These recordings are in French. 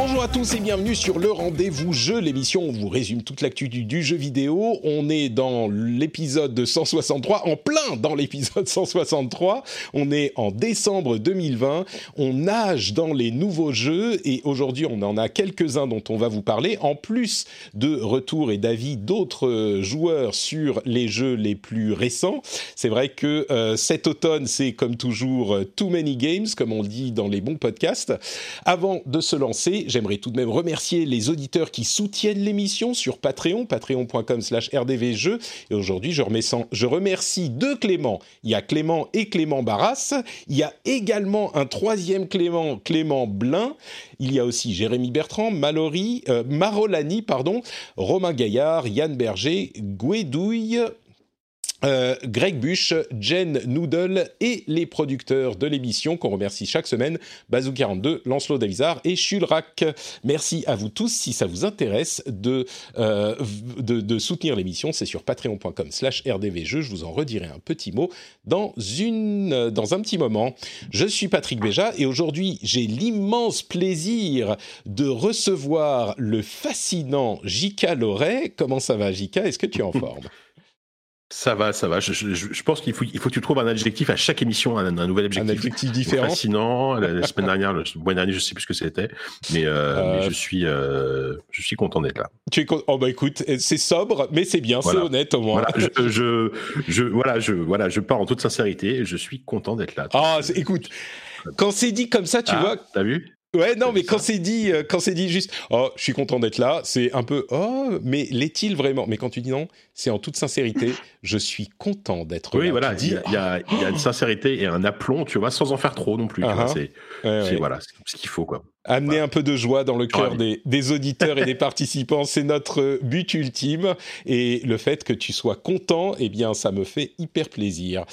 Bonjour à tous et bienvenue sur le rendez-vous jeu, l'émission où on vous résume toute l'actu du, jeu vidéo. On est dans l'épisode 163, en plein dans l'épisode 163. On est en décembre 2020. On nage dans les nouveaux jeux et aujourd'hui on en a quelques-uns dont on va vous parler, en plus de retours et d'avis d'autres joueurs sur les jeux les plus récents. C'est vrai que euh, cet automne, c'est comme toujours euh, too many games, comme on dit dans les bons podcasts. Avant de se lancer, j'aimerais tout de même remercier les auditeurs qui soutiennent l'émission sur Patreon, patreon.com slash rdvjeux. Et aujourd'hui, je, remercie deux Clément. Il y a Clément et Clément Barras. Il y a également un troisième Clément, Clément Blin. Il y a aussi Jérémy Bertrand, Mallory, euh, Marolani, pardon, Romain Gaillard, Yann Berger, Gouedouille, euh, Greg Bush, Jen Noodle et les producteurs de l'émission qu'on remercie chaque semaine, Bazou42, Lancelot Davizard et Chulrac. Merci à vous tous. Si ça vous intéresse de, euh, de, soutenir l'émission, c'est sur patreon.com slash rdvjeux. Je vous en redirai un petit mot dans, une, dans un petit moment. Je suis Patrick Béja et aujourd'hui, j'ai l'immense plaisir de recevoir le fascinant Jika Loret. Comment ça va, Jika Est-ce que tu es en forme? ça va, ça va. Je, je, je, pense qu'il faut, il faut que tu trouves un adjectif à chaque émission, un, un nouvel adjectif. Un adjectif différent. Fascinant. La, la semaine dernière, le mois dernier, je sais plus ce que c'était, mais, euh, euh... mais je suis, euh, je suis content d'être là. Tu es Oh bah écoute, c'est sobre, mais c'est bien, voilà. c'est honnête au moins. Voilà, je, je, je, voilà, je, voilà, je pars en toute sincérité. Je suis content d'être là. Ah, écoute, quand c'est dit comme ça, tu ah, vois. T'as vu? Ouais, non, mais quand c'est dit, euh, quand c'est dit juste, oh, je suis content d'être là, c'est un peu, oh, mais l'est-il vraiment? Mais quand tu dis non, c'est en toute sincérité, je suis content d'être oui, là. Oui, voilà, il y, y, a, y a une sincérité et un aplomb, tu vois, sans en faire trop non plus. Uh -huh. C'est ouais, ouais. voilà, ce qu'il faut, quoi. Amener voilà. un peu de joie dans le cœur des, des, auditeurs et des participants, c'est notre but ultime. Et le fait que tu sois content, eh bien, ça me fait hyper plaisir.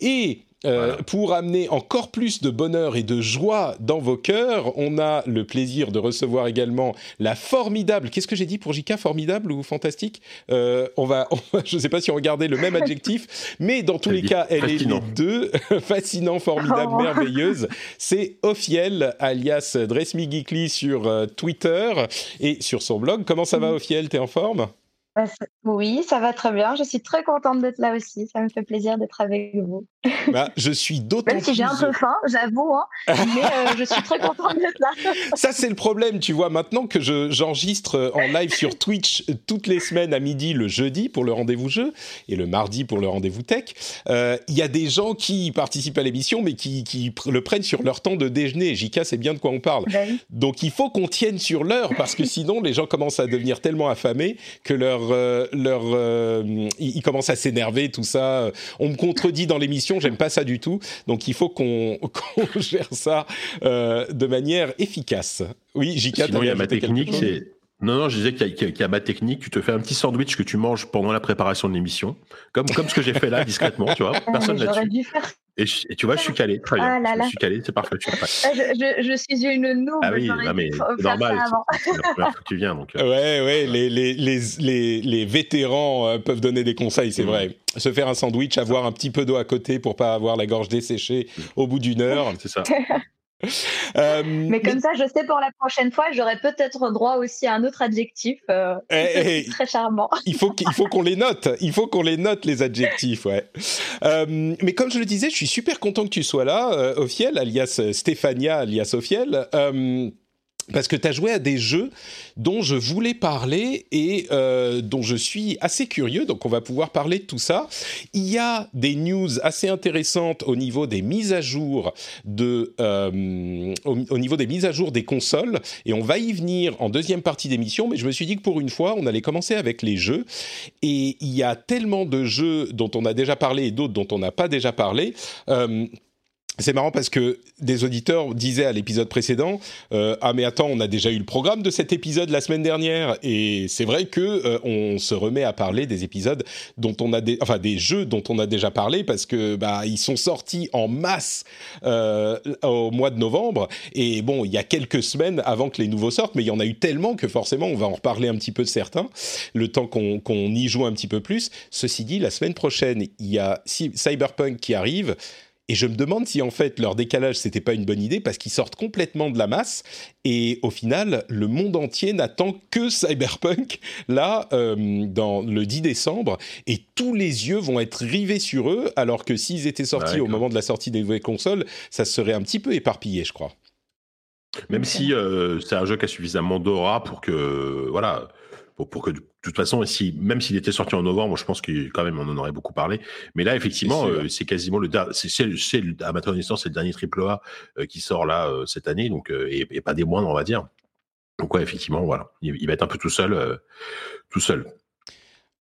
Et euh, voilà. Pour amener encore plus de bonheur et de joie dans vos cœurs, on a le plaisir de recevoir également la formidable. Qu'est-ce que j'ai dit pour Jika Formidable ou fantastique euh, On va, on va, je ne sais pas si on regardait le même adjectif, mais dans tous les cas, elle fascinant. est les deux. Fascinant, formidable, oh. merveilleuse. C'est Ophiel, alias Dress Me Geekly sur euh, Twitter et sur son blog. Comment ça va, Ophiel? T'es en forme? Oui, ça va très bien. Je suis très contente d'être là aussi. Ça me fait plaisir d'être avec vous. Bah, je suis d'autant Même si j'ai un peu faim, j'avoue, hein, mais euh, je suis très contente d'être là. Ça, c'est le problème, tu vois. Maintenant que je, j'enregistre en live sur Twitch toutes les semaines à midi le jeudi pour le rendez-vous jeu et le mardi pour le rendez-vous tech, il euh, y a des gens qui participent à l'émission mais qui, qui le prennent sur leur temps de déjeuner. JK, c'est bien de quoi on parle. Ben. Donc, il faut qu'on tienne sur l'heure parce que sinon, les gens commencent à devenir tellement affamés que leur, euh, leur euh, ils commencent à s'énerver, tout ça. On me contredit dans l'émission, j'aime pas ça du tout. Donc il faut qu'on qu gère ça euh, de manière efficace. Oui, JK, Sinon, il y a ma technique, c'est non, non, je disais qu'il y, qu y, a ma technique. Tu te fais un petit sandwich que tu manges pendant la préparation de l'émission, comme, comme ce que j'ai fait là, discrètement, tu vois. Personne là-dessus. Et, et, tu vois, je suis calé, très bien. Ah là là. Je suis calé, c'est parfait. Je suis, je, je, je suis une noob. Ah oui, non, mais c'est normal. C'est la première fois que tu viens. Donc, euh. Ouais, ouais, les, les, les, les, les vétérans euh, peuvent donner des conseils, c'est mmh. vrai. Se faire un sandwich, avoir un petit peu d'eau à côté pour pas avoir la gorge desséchée mmh. au bout d'une heure. C'est ça. Euh, mais comme mais... ça, je sais pour la prochaine fois, j'aurai peut-être droit aussi à un autre adjectif euh, eh, très charmant. Il faut qu'il faut qu'on les note. Il faut qu'on les note les adjectifs, ouais. Euh, mais comme je le disais, je suis super content que tu sois là, Ophiel, alias Stéphania, alias Ophiel. Parce que tu as joué à des jeux dont je voulais parler et euh, dont je suis assez curieux, donc on va pouvoir parler de tout ça. Il y a des news assez intéressantes au niveau des mises à jour de, euh, au, niveau des mises à jour des consoles, et on va y venir en deuxième partie d'émission. Mais je me suis dit que pour une fois, on allait commencer avec les jeux, et il y a tellement de jeux dont on a déjà parlé et d'autres dont on n'a pas déjà parlé. Euh, c'est marrant parce que des auditeurs disaient à l'épisode précédent euh, ah mais attends on a déjà eu le programme de cet épisode la semaine dernière et c'est vrai que euh, on se remet à parler des épisodes dont on a des enfin des jeux dont on a déjà parlé parce que bah ils sont sortis en masse euh, au mois de novembre. Et bon il y a quelques semaines avant que les nouveaux sortent mais il y en a eu tellement que forcément on va en reparler un petit peu de certains le temps qu'on qu'on y joue un petit peu plus. Ceci dit la semaine prochaine il y a Cyberpunk qui arrive et je me demande si en fait leur décalage c'était pas une bonne idée parce qu'ils sortent complètement de la masse et au final le monde entier n'attend que Cyberpunk là euh, dans le 10 décembre et tous les yeux vont être rivés sur eux alors que s'ils étaient sortis au moment de la sortie des nouvelles consoles ça serait un petit peu éparpillé je crois. Même si euh, c'est un jeu qui a suffisamment d'aura pour que voilà pour, que de toute façon, si, même s'il était sorti en novembre, je pense que quand même on en aurait beaucoup parlé. Mais là, effectivement, c'est euh, quasiment le c'est à ma connaissance c'est le dernier triple A euh, qui sort là euh, cette année, donc et, pas des moindres, on va dire. Donc ouais, effectivement, voilà, il, va être un peu tout seul, tout seul.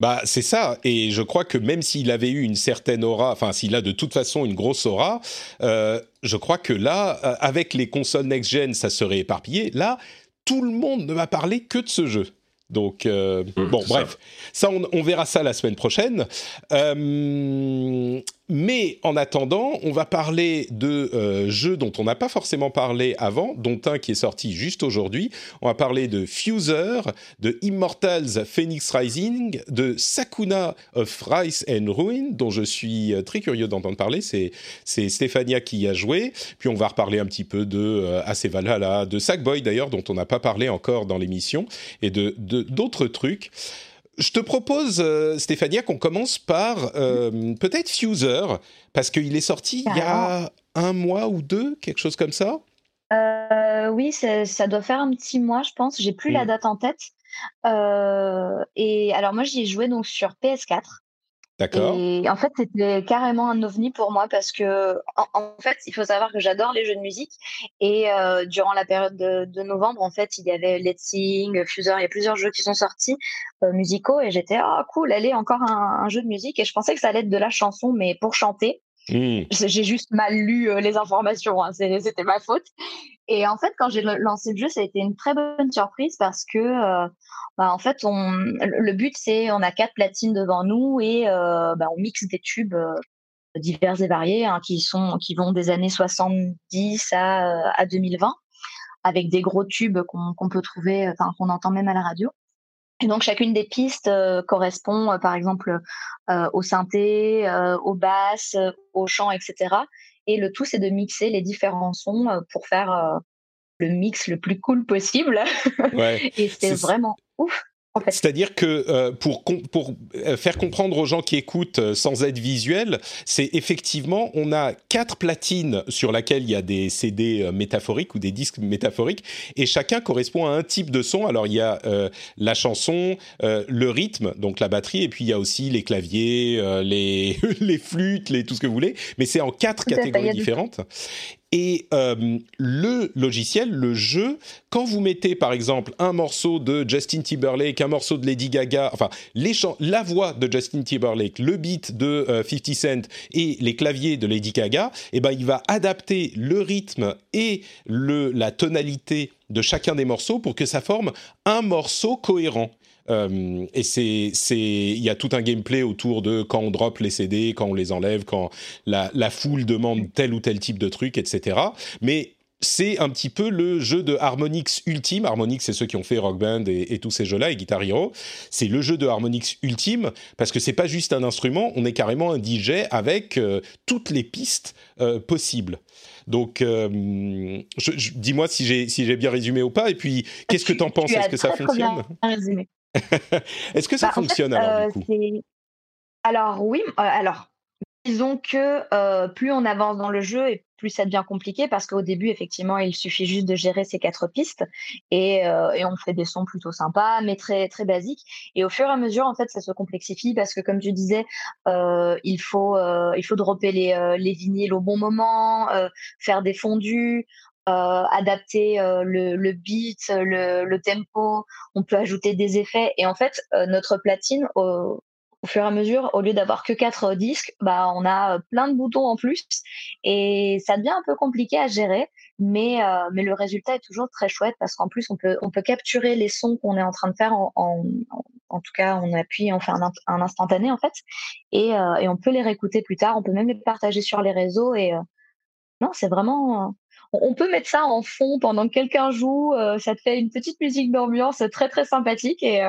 Bah, c'est ça. Et je crois que même s'il avait eu une certaine aura, enfin, s'il a de toute façon une grosse aura, je crois que là, avec les consoles next-gen, ça serait éparpillé. Là, tout le monde ne va parler que de ce jeu. Donc, euh, mmh, bon, bref, ça, on, verra ça la semaine prochaine. Euh, mais en attendant, on va parler de euh, jeux dont on n'a pas forcément parlé avant, dont un qui est sorti juste aujourd'hui. On va parler de Fuser, de Immortals Phoenix Rising, de Sakuna of Rice and Ruin, dont je suis euh, très curieux d'entendre parler. C'est, c'est Stéphania qui y a joué. Puis on va reparler un petit peu de euh, Valhalla, de Sackboy d'ailleurs, dont on n'a pas parlé encore dans l'émission, et de, d'autres trucs. Je te propose, euh, Stéphania, qu'on commence par euh, peut-être Fuser, parce qu'il est sorti il y a un mois ou deux, quelque chose comme ça. Euh, oui, ça doit faire un petit mois, je pense. J'ai plus la mm. date en tête. et alors moi, j'y ai joué donc sur PS4. D'accord. Et en fait, c'était carrément un ovni pour moi parce que, en, fait, il faut savoir que j'adore les jeux de musique. Et euh, durant la période de, novembre, en fait, il y avait Let's Sing, Fuser, il y a plusieurs jeux qui sont sortis euh, musicaux. Et j'étais, ah, oh, cool, allez, encore un, jeu de musique. Et je pensais que ça allait être de la chanson, mais pour chanter. Mmh. J'ai juste mal lu les informations, hein, c'était ma faute. Et en fait, quand j'ai lancé le jeu, ça a été une très bonne surprise parce que, bah, en fait, le but c'est, on a quatre platines devant nous et bah, on mixe des tubes divers et variés hein, qui sont, qui vont des années 70 à, à 2020, avec des gros tubes qu'on peut trouver, qu'on entend même à la radio. Et donc chacune des pistes correspond, par exemple, au synthé, aux basses, au chant, etc. Et le tout, c'est de mixer les différents sons euh, pour faire euh, le mix le plus cool possible. et c'est vraiment ouf. C'est-à-dire que euh, pour, pour faire comprendre aux gens qui écoutent sans être visuel, c'est effectivement, on a quatre platines sur lesquelles il y a des CD métaphoriques ou des disques métaphoriques, et chacun correspond à un type de son. Alors il y a la chanson, le rythme, donc la batterie, et puis il y a aussi les claviers, les, les flûtes, les, tout ce que vous voulez, mais c'est en quatre catégories différentes. Et euh, le logiciel, le jeu, quand vous mettez par exemple un morceau de Justin Timberlake, un morceau de Lady Gaga, enfin la voix de Justin Timberlake, le beat de 50 euh, Cent et les claviers de Lady Gaga, eh ben il va adapter le rythme et le, la tonalité de chacun des morceaux pour que ça forme un morceau cohérent. Euh, et c'est, c'est, il y a tout un gameplay autour de quand on drop les CD, quand on les enlève, quand la, la foule demande tel ou tel type de truc, etc. Mais c'est un petit peu le jeu de Harmonix Ultime. Harmonix, c'est ceux qui ont fait Rock Band et, tous ces jeux-là, et Guitar Hero. C'est le jeu de Harmonix Ultime parce que c'est pas juste un instrument, on est carrément un DJ avec euh, toutes les pistes euh, possibles. Donc, dis-moi si j'ai si j'ai bien résumé ou pas. Et puis, qu'est-ce que tu en penses? Est-ce que ça fonctionne? Est-ce que ça bah, fonctionne alors, euh, Alors oui, euh, alors disons que euh, plus on avance dans le jeu et plus ça devient compliqué parce qu'au début, effectivement, il suffit juste de gérer ces quatre pistes et, euh, et, on fait des sons plutôt sympas, mais très très basiques. Et au fur et à mesure, en fait, ça se complexifie parce que, comme tu disais, euh, il faut il faut dropper les, les vinyles au bon moment, faire des fondus. Adapter le, le, beat, le, tempo, on peut ajouter des effets. Et en fait notre platine au, fur et à mesure, au lieu d'avoir que quatre euh, disques, bah, on a euh, plein de boutons en plus. Et ça devient un peu compliqué à gérer, mais, euh, mais le résultat est toujours très chouette parce qu'en plus, on peut, on peut capturer les sons qu'on est en train de faire en, en, tout cas, on appuie, on fait un, un instantané en fait. Et, et, on peut les réécouter plus tard, on peut même les partager sur les réseaux. Et non, c'est vraiment on peut mettre ça en fond pendant que quelqu'un joue. ça te fait une petite musique d'ambiance très très sympathique et,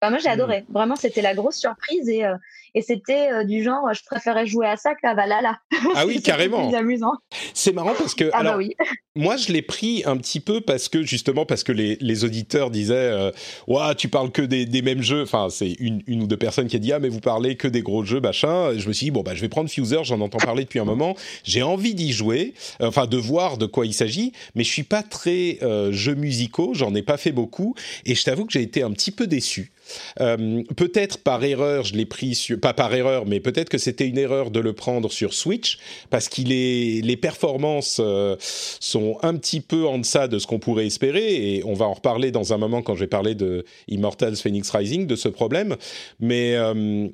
bah, moi, j'ai mmh. adoré. Vraiment, c'était la grosse surprise et, euh, et c'était euh, du genre, je préférais jouer à ça qu'à Valhalla. Ah oui, carrément. amusant. C'est marrant parce que, ah alors, bah oui. moi, je l'ai pris un petit peu parce que justement parce que les, les auditeurs disaient, euh, ouais, tu parles que des, des mêmes jeux. Enfin, c'est une, une ou deux personnes qui a dit, ah, mais vous parlez que des gros jeux, machin. je me suis dit, bon, bah, je vais prendre Fuser. J'en entends parler depuis un moment. J'ai envie d'y jouer, enfin, de voir de quoi il s'agit, mais je suis pas très jeux musicaux. J'en ai pas fait beaucoup et je t'avoue que j'ai été un petit peu déçu. Euh, peut-être par erreur, je l'ai pris sur, pas par erreur, mais peut-être que c'était une erreur de le prendre sur Switch parce qu'il est, les performances euh, sont un petit peu en deçà de ce qu'on pourrait espérer et on va en reparler dans un moment quand je vais parler de Immortals Phoenix Rising de ce problème, mais euh,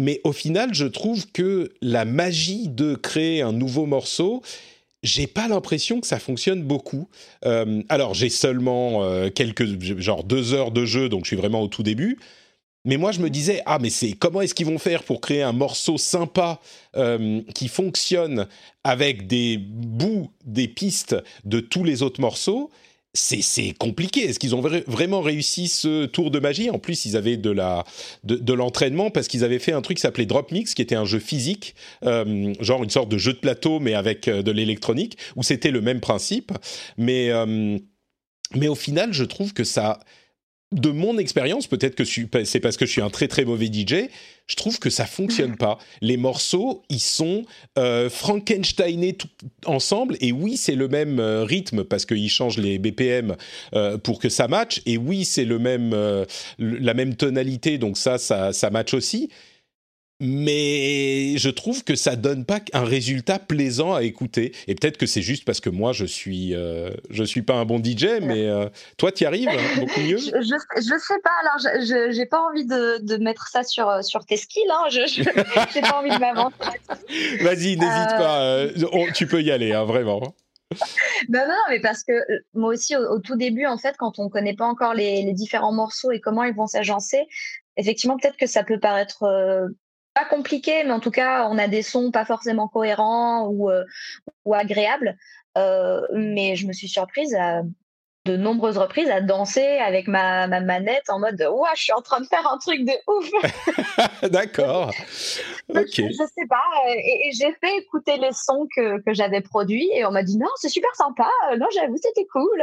mais au final, je trouve que la magie de créer un nouveau morceau j'ai pas l'impression que ça fonctionne beaucoup. Euh, alors j'ai seulement euh, quelques genre deux heures de jeu, donc je suis vraiment au tout début. Mais moi je me disais ah mais c'est comment est-ce qu'ils vont faire pour créer un morceau sympa euh, qui fonctionne avec des bouts des pistes de tous les autres morceaux? C'est compliqué. Est-ce qu'ils ont vraiment réussi ce tour de magie? En plus, ils avaient de l'entraînement parce qu'ils avaient fait un truc qui s'appelait Drop Mix, qui était un jeu physique, euh, genre une sorte de jeu de plateau mais avec euh, de l'électronique, où c'était le même principe. Mais euh, mais au final, je trouve que ça de mon expérience, peut-être que c'est parce que je suis un très très mauvais DJ, je trouve que ça fonctionne pas. Les morceaux, ils sont euh, Frankensteinés tout ensemble, et oui, c'est le même euh, rythme parce qu'ils changent les BPM euh, pour que ça matche, et oui, c'est le même la même tonalité, donc ça, ça, ça match aussi mais je trouve que ça donne pas un résultat plaisant à écouter. Et peut-être que c'est juste parce que moi je suis euh, je suis pas un bon DJ, mais euh, toi tu y arrives hein, beaucoup mieux. je, je, sais pas. Alors je j'ai pas envie de, de, mettre ça sur euh, sur tes skills. Hein. Je j'ai pas envie de m'avancer. Vas-y, n'hésite pas. Tu peux y aller, hein, vraiment. non, non, mais parce que moi aussi, au, tout début, en fait, quand on connaît pas encore les, les différents morceaux et comment ils vont s'agencer, effectivement, peut-être que ça peut paraître pas compliqué, mais en tout cas, on a des sons pas forcément cohérents ou, euh, ou agréables. Euh, mais je me suis surprise à de nombreuses reprises à danser avec ma, ma manette en mode Ouah, je suis en train de faire un truc de ouf. D'accord. ok. Je, je, sais pas. Et, j'ai fait écouter les sons que, que j'avais produits et on m'a dit non, c'est super sympa. Non, j'avoue, c'était cool.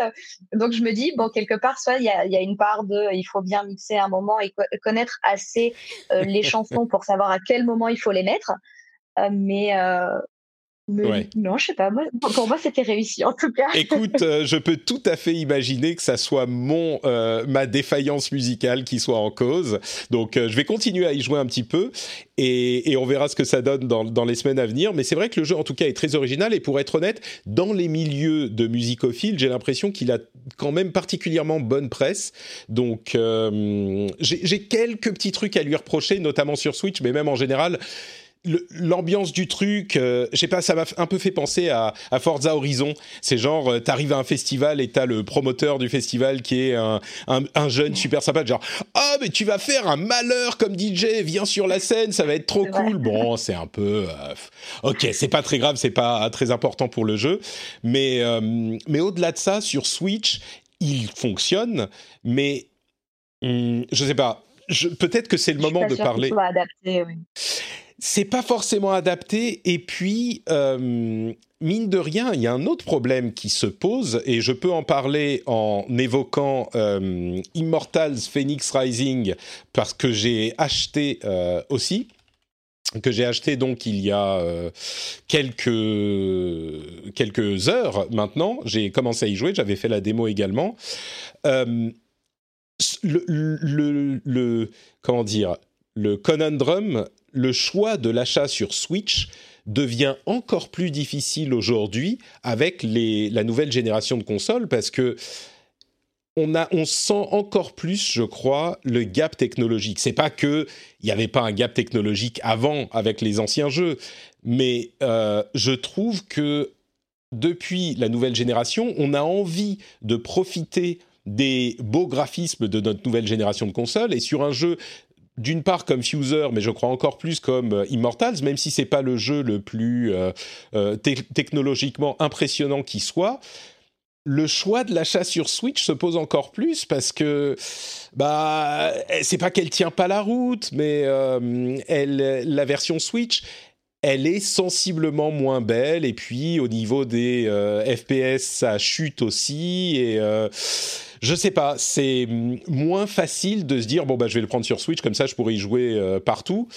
Donc je me dis, bon, quelque part, soit il y a, y a, une part de il faut bien mixer un moment et connaître assez euh, les chansons pour savoir à quel moment il faut les mettre. Euh, mais, euh, non, je sais pas. pour moi, c'était réussi en tout cas. Écoute, euh, je peux tout à fait imaginer que ça soit mon euh, ma défaillance musicale qui soit en cause. Donc, euh, je vais continuer à y jouer un petit peu et, et on verra ce que ça donne dans, dans les semaines à venir. Mais c'est vrai que le jeu, en tout cas, est très original et pour être honnête, dans les milieux de musicophiles, j'ai l'impression qu'il a quand même particulièrement bonne presse. Donc, j'ai quelques petits trucs à lui reprocher, notamment sur Switch, mais même en général l'ambiance du truc, euh, je sais pas, ça m'a un peu fait penser à, à Forza Horizon. C'est genre, euh, t'arrives à un festival et t'as le promoteur du festival qui est un, un, un jeune super sympa, genre ah oh, mais tu vas faire un malheur comme DJ, viens sur la scène, ça va être trop cool. Bon, c'est un peu, euh, ok, c'est pas très grave, c'est pas très important pour le jeu, mais euh, mais au-delà de ça, sur Switch, il fonctionne, mais hum, je sais pas. Peut-être que c'est le moment de parler. Adapter, oui c'est pas forcément adapté. Et puis, euh, mine de rien, il y a un autre problème qui se pose, et je peux en parler en évoquant euh, Immortals Phoenix Rising, parce que j'ai acheté euh, aussi. que j'ai acheté donc il y a quelques quelques heures maintenant. J'ai commencé à y jouer, j'avais fait la démo également. Le, le, le, comment dire le conundrum, le choix de l'achat sur Switch devient encore plus difficile aujourd'hui avec la nouvelle génération de consoles parce que on, a, on sent encore plus, je crois, le gap technologique. C'est pas que il n'y avait pas un gap technologique avant avec les anciens jeux, mais euh, je trouve que depuis la nouvelle génération, on a envie de profiter des beaux graphismes de notre nouvelle génération de consoles et sur un jeu d'une part comme Fuser, mais je crois encore plus comme euh, Immortals, même si c'est pas le jeu le plus euh, technologiquement impressionnant qui soit le choix de l'achat sur Switch se pose encore plus parce que bah c'est pas qu'elle tient pas la route, mais euh, elle, la version Switch, elle est sensiblement moins belle. Et puis au niveau des euh, FPS ça chute aussi. Et euh, je sais pas, c'est moins facile de se dire bon bah je vais le prendre sur Switch comme ça je pourrais y jouer partout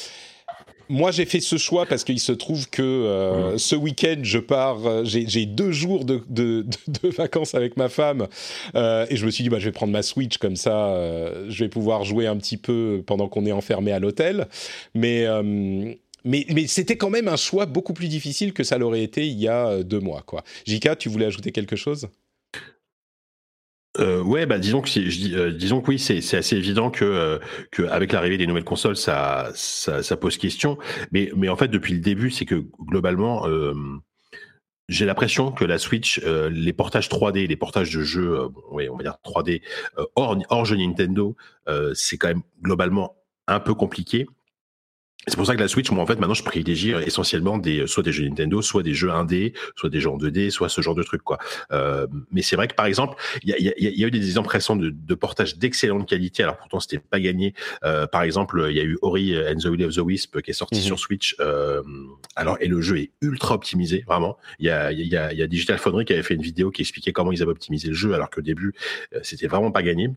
moi, j'ai fait ce choix parce qu'il se trouve que euh, ce week-end, je pars. Euh, j'ai deux jours de, de, de, vacances avec ma femme euh, et je me suis dit, bah, je vais prendre ma Switch comme ça, euh, je vais pouvoir jouer un petit peu pendant qu'on est enfermé à l'hôtel. Mais euh, mais, mais c'était quand même un choix beaucoup plus difficile que ça l'aurait été il y a deux mois, quoi. Jika, tu voulais ajouter quelque chose? Euh, ouais, bah disons que je euh, disons que oui, c'est assez évident que euh, l'arrivée des nouvelles consoles, ça, ça pose question. Mais mais en fait, depuis le début, c'est que globalement, euh, j'ai l'impression que la Switch, euh, les portages 3D, les portages de jeux, euh, ouais, on va dire 3D hors hors jeu Nintendo, c'est quand même globalement un peu compliqué. C'est pour ça que la Switch, moi en fait maintenant je privilégie essentiellement des soit des jeux Nintendo, soit des jeux 1D, soit des jeux en 2D, soit ce genre de trucs quoi. Euh, mais c'est vrai que par exemple, il y a, y, a, y a, eu des exemples récents de, de portages d'excellente qualité. Alors pourtant c'était pas gagné. Euh, par exemple, il y a eu Ori and the Will of the Wisp qui est sorti mm -hmm. sur Switch. Euh, alors et le jeu est ultra optimisé vraiment. Il y a, il y a, il y a Digital Foundry qui avait fait une vidéo qui expliquait comment ils avaient optimisé le jeu alors qu'au début c'était vraiment pas gagné.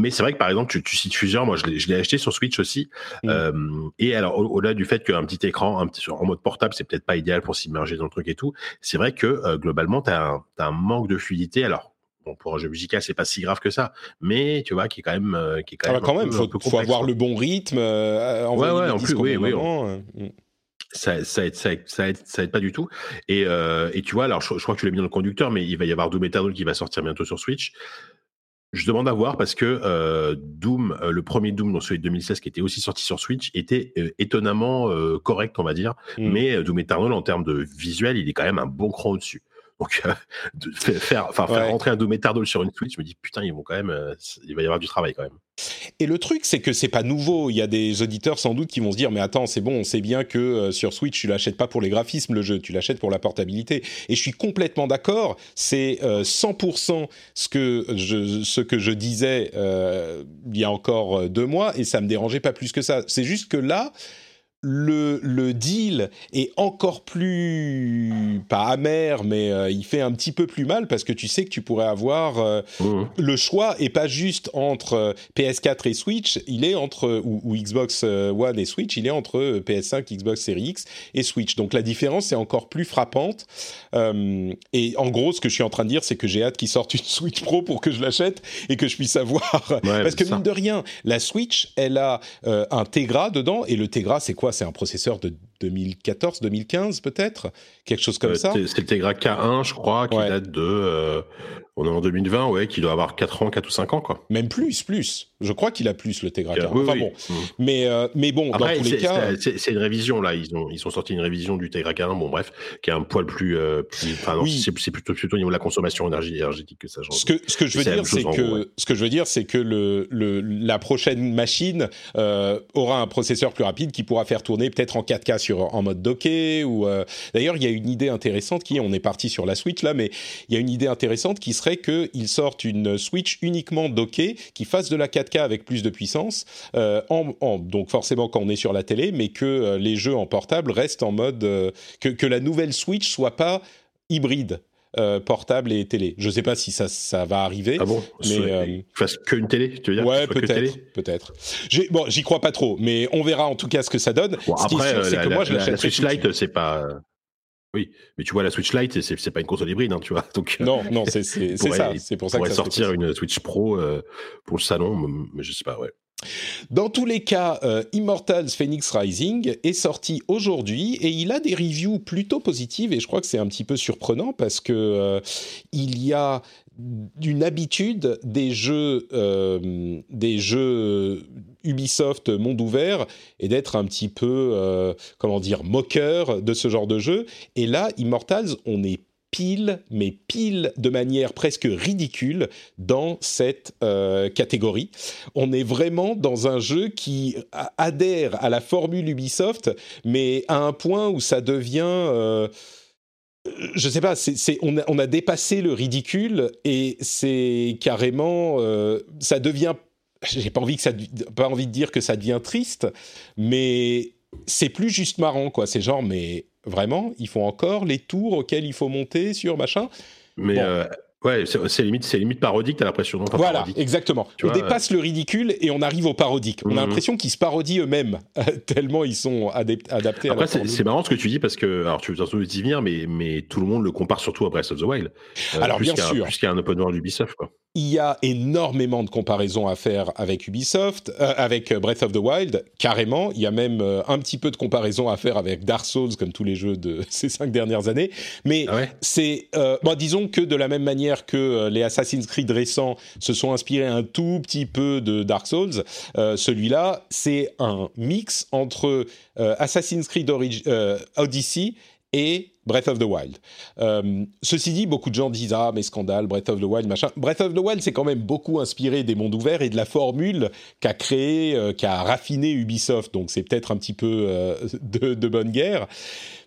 Mais c'est vrai que par exemple tu, tu cites Fusion, moi je l'ai acheté sur Switch aussi. Mm. et alors au-delà du fait qu'un petit écran un petit, en mode portable, c'est peut-être pas idéal pour s'immerger dans le truc et tout, c'est vrai que euh, globalement, tu as, as, un manque de fluidité. Alors, bon, pour un jeu musical, c'est pas si grave que ça, mais tu vois, qui est quand même, euh, qui est quand ah même. Bah quand même, faut, faut avoir le bon rythme. Euh, ouais, ouais, en plus, oui, oui. On... Ça, ça, aide, ça, aide, ça, aide, ça aide pas du tout. Et, et tu vois, alors je, je crois que tu l'as mis dans le conducteur, mais il va y avoir Doom Eternal qui va sortir bientôt sur Switch. Je demande à voir parce que euh, Doom, euh, le premier Doom, dans celui de 2016, qui était aussi sorti sur Switch, était euh, étonnamment correct, on va dire. Mm. Mais Doom Eternal, en termes de visuel, il est quand même un bon cran au-dessus. Donc, de faire, enfin, faire ouais. rentrer un Doom sur une Switch, je me dis putain, ils vont quand même, il va y avoir du travail quand même. Et le truc, c'est que c'est pas nouveau. Il y a des auditeurs sans doute qui vont se dire, mais attends, c'est bon, on sait bien que euh, sur Switch, tu l'achètes pas pour les graphismes le jeu, tu l'achètes pour la portabilité. Et je suis complètement d'accord. C'est euh, 100% ce que je ce que je disais euh, il y a encore deux mois, et ça me dérangeait pas plus que ça. C'est juste que là le, le deal est encore plus pas amer mais euh, il fait un petit peu plus mal parce que tu sais que tu pourrais avoir euh, mmh. le choix et pas juste entre euh, PS4 et Switch. Il est entre ou, ou, Xbox One et Switch il est entre PS5 Xbox Series X et Switch. Donc la différence est encore plus frappante. Et en gros ce que je suis en train de dire c'est que j'ai hâte qu'ils sortent une Switch Pro pour que je l'achète et que je puisse avoir ouais, parce que mine de rien la Switch elle a un Tegra dedans. Et le Tegra c'est quoi? C'est un processeur de 2014, 2015 peut-être, quelque chose comme euh, ça. C'est le Tegra K1, je crois, qui ouais. date de, euh, on est en 2020, ouais, qui doit avoir 4 ans, 4 ou 5 ans, quoi. Même plus, plus. Je crois qu'il a plus le Tegra K1. Oui, enfin oui. bon, mmh. mais euh, mais bon, Après, dans tous les cas, c'est une révision là. Ils ont ils ont sorti une révision du Tegra K1, bon bref, qui est un poil plus, oui. c'est plutôt plutôt au niveau de la consommation énergétique que ça. Genre, ce que ce que je veux dire, c'est que gros, ouais. ce que je veux dire, c'est que le, le la prochaine machine aura un processeur plus rapide qui pourra faire tourner peut-être en 4K en mode docké ou euh... d'ailleurs il y a une idée intéressante qui on est parti sur la Switch là, mais il y a une idée intéressante qui serait que ils sortent une Switch uniquement dockée qui fasse de la 4K avec plus de puissance, euh, en, donc forcément quand on est sur la télé, mais que euh, les jeux en portable restent en mode que, que, la nouvelle Switch soit pas hybride. Portable et télé. Je ne sais pas si ça, ça va arriver. Ah bon Mais fasse qu'une télé, tu veux dire Ouais, peut-être, peut-être. Bon, j'y crois pas trop, mais on verra en tout cas ce que ça donne. Bon, après, c'est que moi, je la, la Switch Lite, c'est pas. Oui, mais tu vois, la Switch Lite, c'est pas une console hybride, hein, tu vois. Donc, non, non, c'est ça. C'est pour ça que ça sortir une Switch Pro pour le salon, mais je sais pas, ouais. Dans tous les cas, euh, Immortals Phoenix Rising est sorti aujourd'hui et il a des reviews plutôt positives et je crois que c'est un petit peu surprenant parce que euh, il y a une habitude des jeux, euh, des jeux Ubisoft monde ouvert et d'être un petit peu, comment dire, moqueur de ce genre de jeu. Et là, Immortals, on est pile, mais pile de manière presque ridicule dans cette euh, catégorie. On est vraiment dans un jeu qui adhère à la formule Ubisoft, mais à un point où ça devient... Euh, je sais pas, on, a, dépassé le ridicule et c'est carrément, euh, ça devient, j'ai pas pas envie de dire que ça devient triste, mais c'est plus juste marrant quoi. C'est genre, mais Vraiment, ils font encore les tours auxquels il faut monter sur machin. Mais euh, Ouais, c'est limite, c'est limite parodique, t'as l'impression. voilà, exactement. on dépasse le ridicule et on arrive au parodique. On a mhm. l'impression qu'ils se parodient eux-mêmes, tellement ils sont adaptés Après, c'est marrant ce que tu dis parce que, alors tu veux surtout y venir, mais, mais tout le monde le compare surtout à Breath of the Wild. Euh, alors, bien sûr. Plus a un open world Ubisoft, quoi. Il y a énormément de comparaisons à faire avec Ubisoft, euh, avec Breath of the Wild, carrément. Il y a même euh, un petit peu de comparaison à faire avec Dark Souls, comme tous les jeux de ces cinq dernières années. Mais ah c'est, bon, disons que de la même manière que euh, les Assassin's Creed récents se sont inspirés un tout petit peu de Dark Souls, euh, celui-là, c'est un mix entre euh, Assassin's Creed Odyssey et Breath of the Wild. ceci dit, beaucoup de gens disent ah mais scandale, Breath of the Wild machin. Breath of the Wild c'est quand même beaucoup inspiré des mondes ouverts et de la formule qu'a créé, qu'a raffiné Ubisoft. Donc c'est peut-être un petit peu de, de, bonne guerre.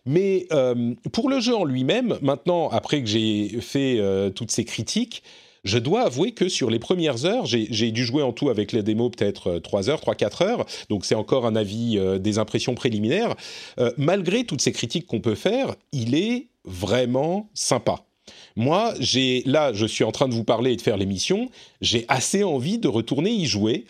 Mais euh, pour le jeu en lui-même, maintenant, après que j'ai fait euh, toutes ces critiques, je dois avouer que sur les premières heures, j'ai dû jouer en tout avec les démos peut-être 3 euh, heures, 3-4 heures, donc c'est encore un avis des impressions préliminaires. malgré toutes ces critiques qu'on peut faire, il est vraiment sympa. Moi, j'ai là, je suis en train de vous parler et de faire l'émission. J'ai assez envie de retourner y jouer,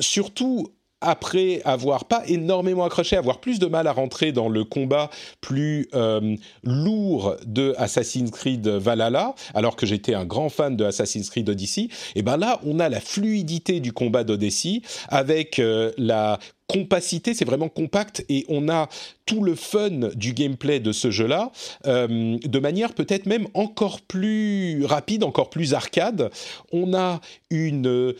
surtout après avoir pas énormément accroché, avoir plus de mal à rentrer dans le combat plus euh, lourd de Assassin's Creed Valhalla, alors que j'étais un grand fan de Assassin's Creed Odyssey, et ben là on a la fluidité du combat d'Odyssey avec euh, la compacité, c'est vraiment compact et on a tout le fun du gameplay de ce jeu-là euh, de manière peut-être même encore plus rapide, encore plus arcade. On a une,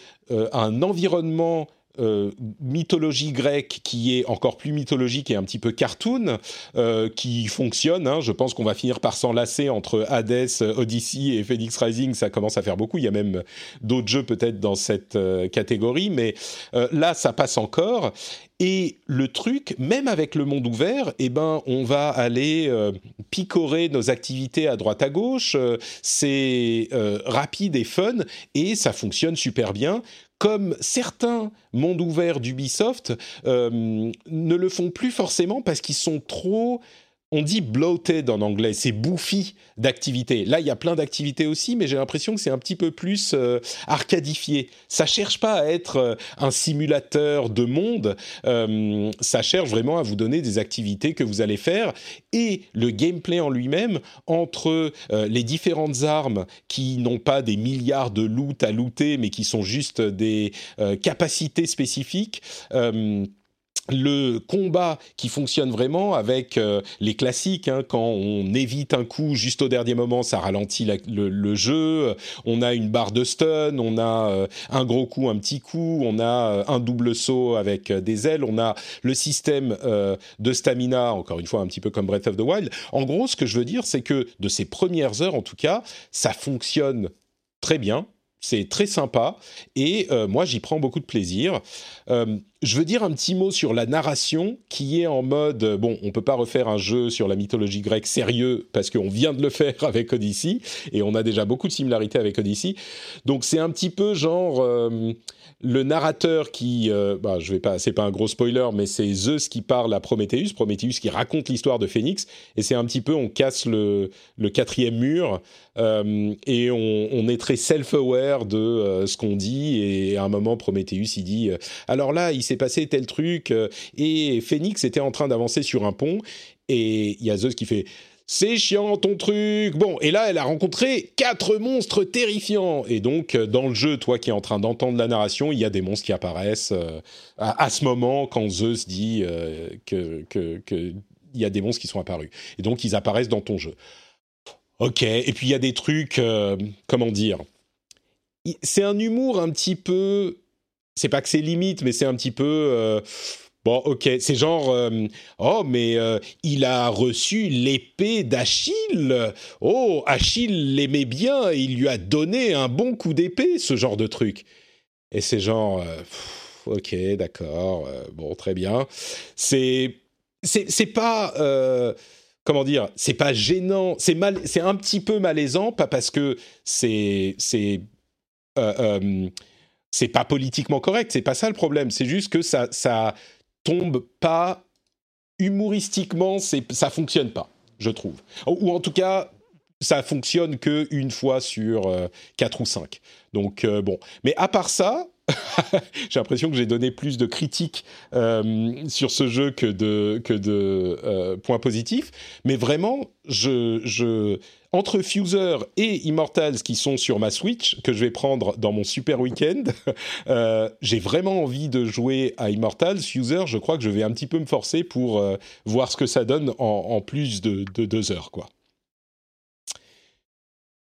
un environnement euh, mythologie grecque qui est encore plus mythologique et un petit peu cartoon, euh, qui fonctionne. Hein. Je pense qu'on va finir par s'enlacer entre Hades, Odyssey et Phoenix Rising. Ça commence à faire beaucoup. Il y a même d'autres jeux peut-être dans cette euh, catégorie, mais là, ça passe encore. Et le truc, même avec le monde ouvert, eh ben, on va aller picorer nos activités à droite à gauche. c'est rapide et fun et ça fonctionne super bien comme certains mondes ouverts d'Ubisoft euh, ne le font plus forcément parce qu'ils sont trop on dit bloated en anglais, c'est bouffi d'activités. Là, il y a plein d'activités aussi, mais j'ai l'impression que c'est un petit peu plus euh, arcadifié. Ça cherche pas à être euh, un simulateur de monde, euh, ça cherche vraiment à vous donner des activités que vous allez faire et le gameplay en lui-même entre les différentes armes qui n'ont pas des milliards de loot à looter, mais qui sont juste des capacités spécifiques le combat qui fonctionne vraiment avec euh, les classiques, hein, quand on évite un coup juste au dernier moment, ça ralentit le, jeu. On a une barre de stun, on a euh, un gros coup, un petit coup, on a euh, un double saut avec des ailes, on a le système de stamina, encore une fois un petit peu comme Breath of the Wild. En gros, ce que je veux dire, c'est que de ces premières heures, en tout cas, ça fonctionne très bien. C'est très sympa et moi j'y prends beaucoup de plaisir. je veux dire un petit mot sur la narration qui est en mode bon, on peut pas refaire un jeu sur la mythologie grecque sérieux parce qu'on vient de le faire avec Odyssey et on a déjà beaucoup de similarités avec Odyssey. Donc c'est un petit peu genre euh, le narrateur qui, euh, bah, je vais pas, c'est pas un gros spoiler, mais c'est Zeus qui parle à Prométhéeus, Prométhéeus qui raconte l'histoire de Phénix, et c'est un petit peu, on casse le, quatrième mur, euh, et on, est très self-aware de euh, ce qu'on dit, et à un moment, Prométhéeus, il dit, alors là, il s'est passé tel truc, et Phénix était en train d'avancer sur un pont, et il y a Zeus qui fait c'est chiant ton truc. Bon, et là, elle a rencontré quatre monstres terrifiants. Et donc, euh, dans le jeu, toi qui es en train d'entendre la narration, il y a des monstres qui apparaissent euh, à, ce moment quand Zeus dit euh, que qu'il y a des monstres qui sont apparus. Et donc, ils apparaissent dans ton jeu. Ok, et puis il y a des trucs, comment dire C'est un humour un petit peu... C'est pas que c'est limite, mais c'est un petit peu Bon, ok, c'est genre, euh, oh, mais euh, il a reçu l'épée d'Achille. Oh, Achille l'aimait bien, et il lui a donné un bon coup d'épée, ce genre de truc. Et c'est genre, euh, ok, d'accord, bon, très bien. C'est, c'est, pas, comment dire, c'est pas gênant, c'est mal, c'est un petit peu malaisant, pas parce que c'est, c'est c'est pas politiquement correct, c'est pas ça le problème. C'est juste que ça, ça tombe pas humoristiquement, c'est ça fonctionne pas, je trouve. Ou en tout cas, ça fonctionne que une fois sur euh, quatre ou cinq. Donc euh, bon, mais à part ça, j'ai l'impression que j'ai donné plus de critiques euh, sur ce jeu que de, de points positifs. Mais vraiment, entre Fuser et Immortals qui sont sur ma Switch, que je vais prendre dans mon super week-end, euh, j'ai vraiment envie de jouer à Immortals. Fuser, je crois que je vais un petit peu me forcer pour euh, voir ce que ça donne en, plus de, deux heures, quoi.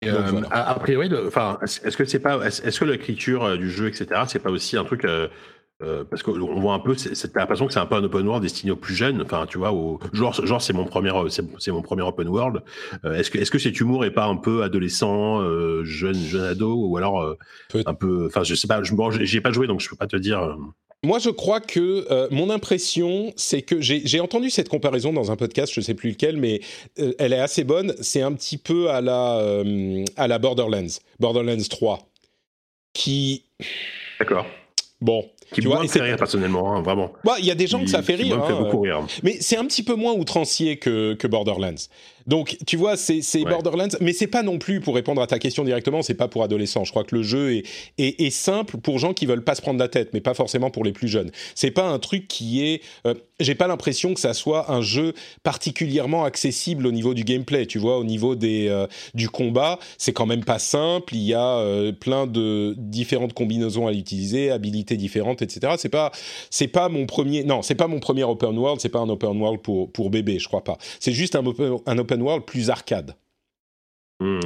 Euh, a, priori, enfin, est-ce que c'est pas, est-ce que l'écriture du jeu, etc., c'est pas aussi un truc euh, parce qu'on voit un peu, c'est l'impression que c'est un peu un open world destiné aux plus jeunes. Enfin, tu vois, au, genre, genre c'est mon premier, c'est mon premier open world. Euh, est-ce que, est-ce que cet humour est pas un peu adolescent, euh, jeune, jeune ado, ou alors un peu, enfin, je sais pas, je j'ai pas joué donc je peux pas te dire. Moi, je crois que mon impression, c'est que j'ai entendu cette comparaison dans un podcast, je sais plus lequel, mais elle est assez bonne. C'est un petit peu à la à la Borderlands, Borderlands 3, qui. D'accord. Bon, qui tu vois, fait rire personnellement, hein, vraiment. Bah, il y a des gens que ça fait rire. Hein, fait beaucoup rire. Mais c'est un petit peu moins outrancier que, que Borderlands. Donc, tu vois, c'est Borderlands, mais c'est pas non plus, pour répondre à ta question directement, c'est pas pour adolescents. Je crois que le jeu est, est, simple pour gens qui veulent pas se prendre la tête, mais pas forcément pour les plus jeunes. C'est pas un truc qui est. Euh, j'ai pas l'impression que ça soit un jeu particulièrement accessible au niveau du gameplay. Tu vois, au niveau des, euh, du combat, c'est quand même pas simple. Il y a euh, plein de différentes combinaisons à l'utiliser, habilités différentes, etc. C'est pas, c'est pas mon premier. Non, c'est pas mon premier open world. C'est pas un open world pour pour bébé, je crois pas. C'est juste un open, un open world plus arcade. Mmh.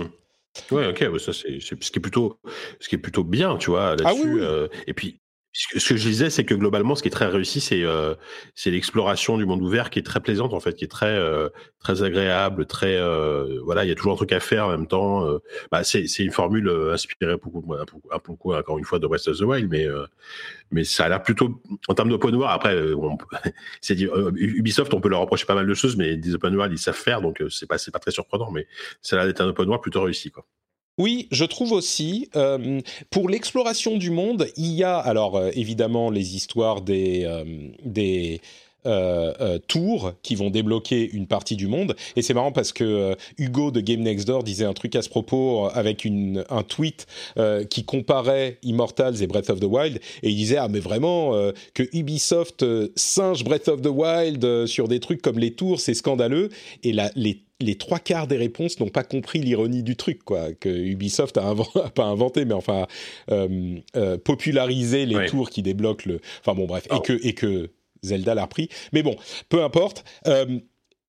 Ouais, ok, ça c'est ce qui est plutôt ce qui est plutôt bien, tu vois ah là-dessus. Euh, et puis ce que je disais, c'est que globalement, ce qui est très réussi, c'est euh, c'est l'exploration du monde ouvert qui est très plaisante en fait, qui est très euh, agréable, très euh, voilà, il y a toujours un truc à faire en même temps. Bah, c'est une formule inspirée beaucoup un peu encore une fois de West of the Wild, mais ça a l'air plutôt en termes d'open world. Après, Ubisoft, on peut leur reprocher pas mal de choses, mais des open world ils savent faire, donc c'est pas pas très surprenant, mais ça a l'air d'être un open world plutôt réussi quoi. Oui, je trouve aussi. Euh, pour l'exploration du monde, il y a alors euh, évidemment les histoires des euh, des tours qui vont débloquer une partie du monde. Et c'est marrant parce que Hugo de Game Next Door disait un truc à ce propos avec un tweet qui comparait Immortals et Breath of the Wild. Et il disait, ah mais vraiment, que Ubisoft singe Breath of the Wild sur des trucs comme les tours, c'est scandaleux. Et là, les les trois quarts des réponses n'ont pas compris l'ironie du truc, quoi. Que Ubisoft a, pas inventé, mais enfin euh, euh, popularisé les tours qui débloquent le. Enfin bon, bref, et oh. que et que Zelda l'a repris. Mais bon, peu importe. Euh,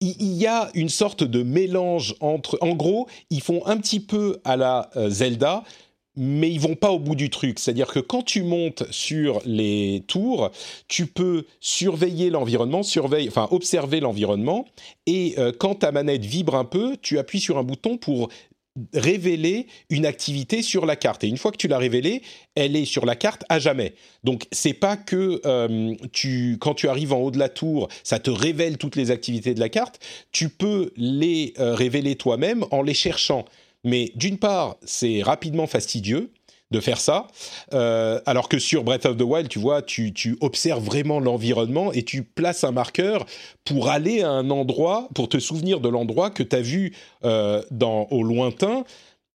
il y a une sorte de mélange entre. En gros, ils font un petit peu à la Zelda, mais ils vont pas au bout du truc. C'est-à-dire que quand tu montes sur les tours, tu peux surveiller l'environnement, surveiller, enfin observer l'environnement, et euh, quand ta manette vibre un peu, tu appuies sur un bouton pour révéler une activité sur la carte. Et une fois que tu l'as révélée, elle est sur la carte à jamais. Donc c'est pas que euh, tu, quand tu arrives en haut de la tour, ça te révèle toutes les activités de la carte. Tu peux les euh, révéler toi-même en les cherchant. Mais d'une part, c'est rapidement fastidieux de faire ça. Euh, alors que sur Breath of the Wild, tu vois, tu, observes vraiment l'environnement et tu places un marqueur pour aller à un endroit, pour te souvenir de l'endroit que tu as vu euh, au lointain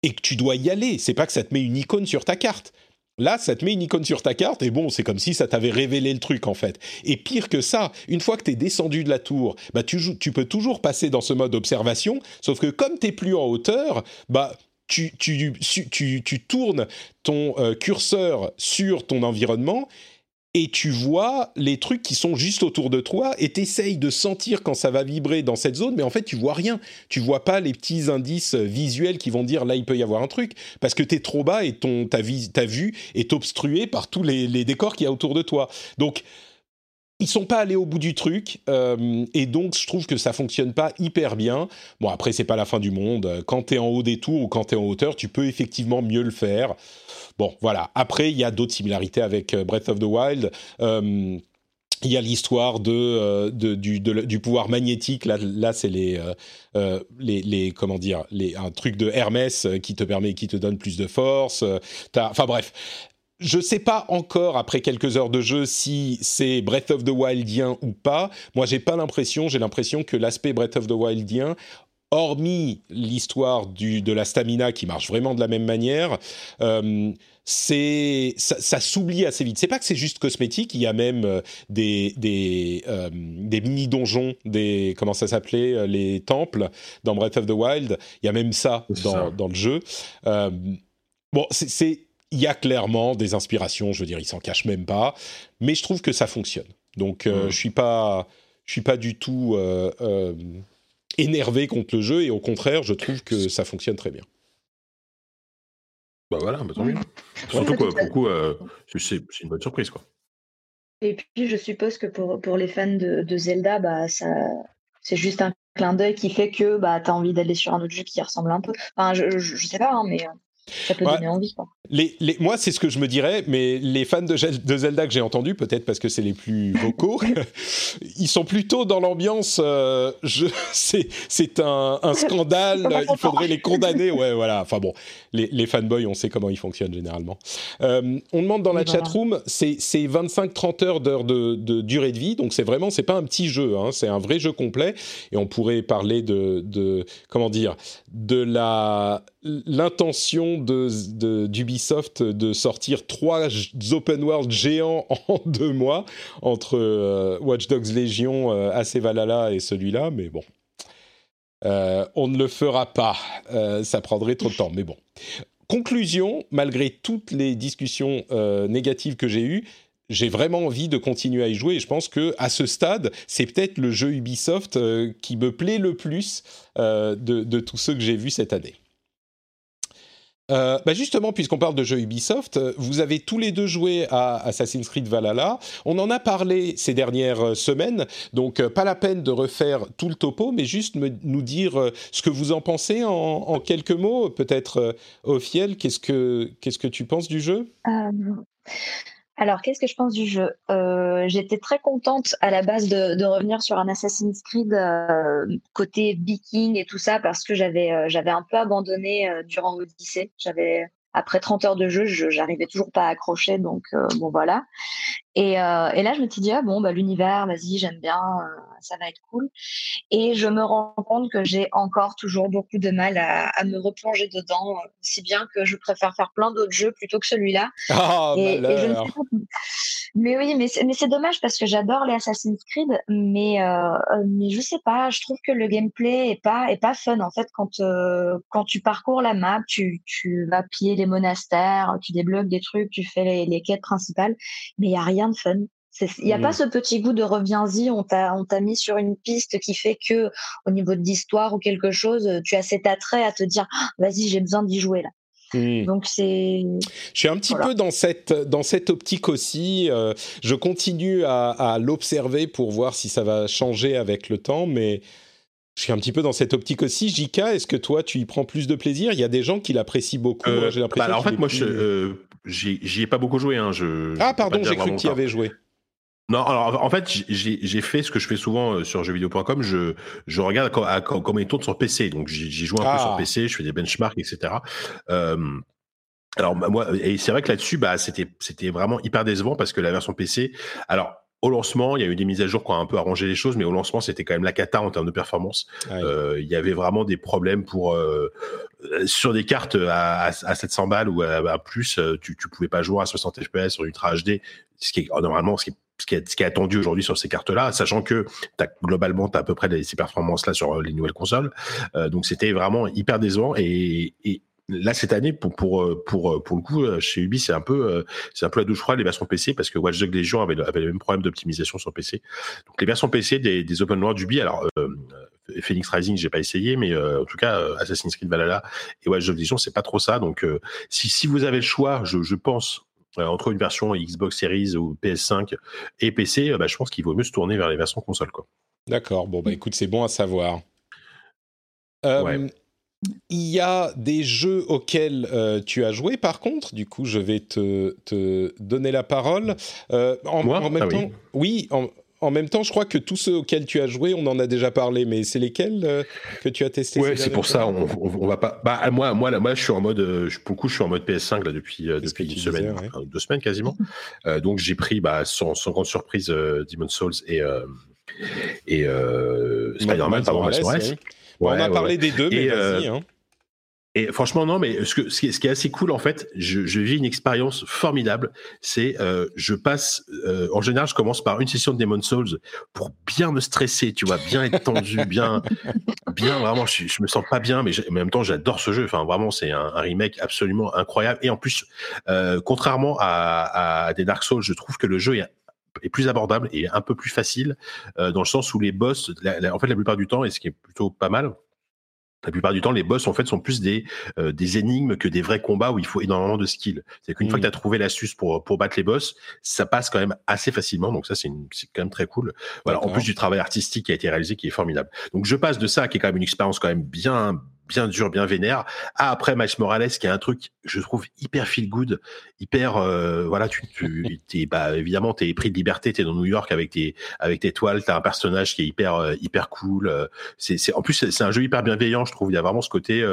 et que tu dois y aller. C'est pas que ça te met une icône sur ta carte. Là, ça te met une icône sur ta carte et bon, c'est comme si ça t'avait révélé le truc en fait. Et pire que ça, une fois que tu es descendu de la tour, bah tu, peux toujours passer dans ce mode observation, sauf que comme tu plus en hauteur, bah tu, tu, tournes ton euh, curseur sur ton environnement et tu vois les trucs qui sont juste autour de toi et t'essayes de sentir quand ça va vibrer dans cette zone, mais en fait tu vois rien. Tu vois pas les petits indices visuels qui vont dire là il peut y avoir un truc parce que tu es trop bas et ton ta, ta vue est obstruée par tous les, les décors qu'il y a autour de toi. Donc ils sont pas allés au bout du truc euh, et donc je trouve que ça fonctionne pas hyper bien. Bon après c'est pas la fin du monde. Quand tu es en haut des tours ou quand tu es en hauteur, tu peux effectivement mieux le faire. Bon voilà. Après il y a d'autres similarités avec euh, Breath of the Wild. Euh, il y a l'histoire de, du, pouvoir magnétique. Là, c'est les, les, comment dire, un truc de Hermès qui te permet, qui te donne plus de force. Enfin bref, je ne sais pas encore après quelques heures de jeu si c'est Breath of the Wildien ou pas. Moi, j'ai pas l'impression. J'ai l'impression que l'aspect Breath of the Wildien, hormis l'histoire de la stamina qui marche vraiment de la même manière, euh, c'est ça, s'oublie assez vite. C'est pas que c'est juste cosmétique. Il y a même euh, des des, euh, des mini donjons, des comment ça s'appelait, les temples dans Breath of the Wild. Il y a même ça dans, dans le jeu. bon, c'est il y a clairement des inspirations, je veux dire, il s'en cache même pas, mais je trouve que ça fonctionne. Donc, euh, je suis pas, je suis pas du tout euh, euh, énervé contre le jeu, et au contraire, je trouve que ça fonctionne très bien. Bah voilà, bah tant mieux. Surtout quoi, pour c'est une bonne surprise, quoi. Et puis, je suppose que pour, pour les fans de, de Zelda, bah, ça, c'est juste un clin d'œil qui fait que bah, tu as envie d'aller sur un autre jeu qui ressemble un peu. Enfin, je, je, je sais pas, hein, mais ça peut donner envie. Quoi. Les, les, moi, c'est ce que je me dirais, mais les fans de, de Zelda que j'ai entendus, peut-être parce que c'est les plus vocaux, ils sont plutôt dans l'ambiance. Euh, c'est un, un scandale, il faudrait les condamner. Ouais, voilà. Enfin bon, les, les fanboys, on sait comment ils fonctionnent généralement. Euh, on demande dans la chat chatroom, c'est 25-30 heures d'heures de, de, durée de vie, donc c'est vraiment, c'est pas un petit jeu, hein, c'est un vrai jeu complet. Et on pourrait parler de, de comment dire, de la l'intention de d'Ubisoft de, sortir trois open world géants en deux mois entre euh, Watch Dogs Legion, euh, AC Valhalla et celui-là, mais bon. Euh, on ne le fera pas, ça prendrait trop de temps, mais bon. Conclusion, malgré toutes les discussions négatives que j'ai eues, j'ai vraiment envie de continuer à y jouer et je pense que à ce stade, c'est peut-être le jeu Ubisoft qui me plaît le plus de, de tous ceux que j'ai vus cette année. Euh, bah justement, puisqu'on parle de jeux Ubisoft, vous avez tous les deux joué à Assassin's Creed Valhalla. On en a parlé ces dernières euh, semaines, donc euh, pas la peine de refaire tout le topo, mais juste nous dire ce que vous en pensez en, quelques mots. Peut-être, Ophiel, qu'est-ce que qu'est-ce que tu penses du jeu? Alors, qu'est-ce que je pense du jeu? Euh, J'étais très contente à la base de, revenir sur un Assassin's Creed euh, côté viking et tout ça parce que j'avais euh, j'avais un peu abandonné durant l'Odyssée. J'avais après 30 heures de jeu, je j'arrivais toujours pas à accrocher, donc bon voilà. Et, et, là, je me suis dit ah bon bah l'univers, vas-y, j'aime bien, ça va être cool. Et je me rends compte que j'ai encore toujours beaucoup de mal à, à, me replonger dedans, si bien que je préfère faire plein d'autres jeux plutôt que celui-là. Oh, et, et, je mais oui, mais c'est, mais c'est dommage parce que j'adore les Assassin's Creed, mais euh, mais je sais pas, je trouve que le gameplay est pas est pas fun en fait quand euh, quand tu parcours la map, tu tu vas piller les monastères, tu débloques des trucs, tu fais les, les quêtes principales, mais il y a rien de fun. Il n'y a pas mmh. ce petit goût de reviens-y, on t'a on t'a mis sur une piste qui fait que au niveau de l'histoire ou quelque chose, tu as cet attrait à te dire «Ah, vas-y j'ai besoin d'y jouer là. Hmm. Donc c'est. Je suis un petit peu dans cette dans cette optique aussi. Euh, je continue à, à l'observer pour voir si ça va changer avec le temps, mais je suis un petit peu dans cette optique aussi. JK, est-ce que toi, tu y prends plus de plaisir? Il y a des gens qui l'apprécient beaucoup. J'ai l'impression. Bah, en fait, moi, je j'y ai pas beaucoup joué. Hein, je, ah, pardon, j'ai cru que tu y avais joué. Non, alors en fait, j'ai fait ce que je fais souvent euh, sur jeuxvideo.com. Je, je regarde comment il tourne sur PC. Donc j'y joue un peu sur ah. PC, je fais des benchmarks, etc. Euh, alors bah, moi, et c'est vrai que là-dessus, bah c'était vraiment hyper décevant parce que la version PC. Alors au lancement, il y a eu des mises à jour qui ont un peu arrangé les choses, mais au lancement, c'était quand même la cata en termes de performance. Euh, il y avait vraiment des problèmes pour euh, sur des cartes à, à, 700 balles ou à, plus, tu, tu pouvais pas jouer à 60 FPS sur Ultra HD, ce qui est normalement ce qui est ce qui est, attendu aujourd'hui sur ces cartes-là, sachant que globalement, tu as à peu près ces performances-là sur les nouvelles consoles. Euh, donc c'était vraiment hyper décevant et, là cette année pour pour pour pour le coup chez Ubi c'est un peu un peu la douche froide les versions PC parce que Watch Dogs Legion avait, avait le même problème d'optimisation sur PC donc les versions PC des, open world d'Ubi alors euh, Phoenix Rising j'ai pas essayé mais euh, en tout cas Assassin's Creed Valhalla et Watch Dogs Legion c'est pas trop ça donc si si vous avez le choix je, je pense euh, entre une version Xbox Series ou PS5 et PC, euh, bah, je pense qu'il vaut mieux se tourner vers les versions console. D'accord, bon, bah écoute, c'est bon à savoir. Euh, il y a des jeux auxquels tu as joué, par contre, du coup, je vais te, te donner la parole. en, Moi? même ah temps, oui, en, en même temps, je crois que tous ceux auxquels tu as joué, on en a déjà parlé, mais c'est lesquels euh, que tu as testé Ouais, c'est pour ça, on, on, va pas. Bah moi, moi, là, moi, je suis en mode, euh, je, pour le coup, je suis en mode PS5 là depuis euh, depuis une semaine, deux semaines quasiment. donc j'ai pris, bah, sans, sans grande surprise, Demon's Souls et et Spider-Man, pardon, ouais. on a parlé des deux, mais vas-y. Hein. Et franchement, non, mais ce, que, ce, qui, est, assez cool, en fait, je, je vis une expérience formidable. C'est, euh, je passe, euh, en général, je commence par une session de Demon Souls pour bien me stresser, tu vois, bien être tendu, bien, bien, vraiment, je, je me sens pas bien, mais, en même temps, j'adore ce jeu. Enfin, vraiment, c'est un, un, remake absolument incroyable. Et en plus, euh, contrairement à, à, des Dark Souls, je trouve que le jeu est est plus abordable et un peu plus facile euh, dans le sens où les boss, en fait, la plupart du temps, et ce qui est plutôt pas mal, la plupart du temps, les boss en fait sont plus des euh, des énigmes que des vrais combats où il faut énormément de skill. C'est qu'une fois que mm. tu as trouvé l'astuce pour pour battre les boss, ça passe quand même assez facilement. Donc ça c'est c'est quand même très cool. Voilà, en plus du travail artistique qui a été réalisé qui est formidable. Donc je passe de ça qui est quand même une expérience quand même bien bien dur, bien vénère. Ah, après Miles Morales, qui est un truc, je trouve hyper feel good, hyper, euh, voilà, tu, tu es, bah, évidemment, t'es pris de liberté, t'es dans New York avec tes, avec tes toiles, t'as un personnage qui est hyper, euh, hyper cool. Euh, c'est, c'est, en plus, c'est un jeu hyper bienveillant, je trouve. Il y a vraiment ce côté,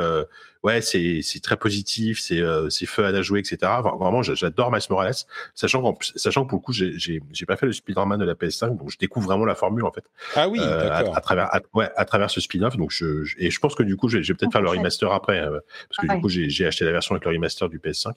ouais, c'est c'est très positif, c'est euh, c'est fun à jouer, etc. vraiment, j'adore Miles Morales, sachant que sachant que pour le coup, j'ai j'ai pas fait le Spider-Man de la PS5, donc je découvre vraiment la formule en fait. Ah oui, euh, à, travers ouais à travers ce spin-off. Donc je, et je pense que du coup, je vais peut-être faire le remaster après, euh, parce que du coup, j'ai acheté la version avec le remaster du PS5.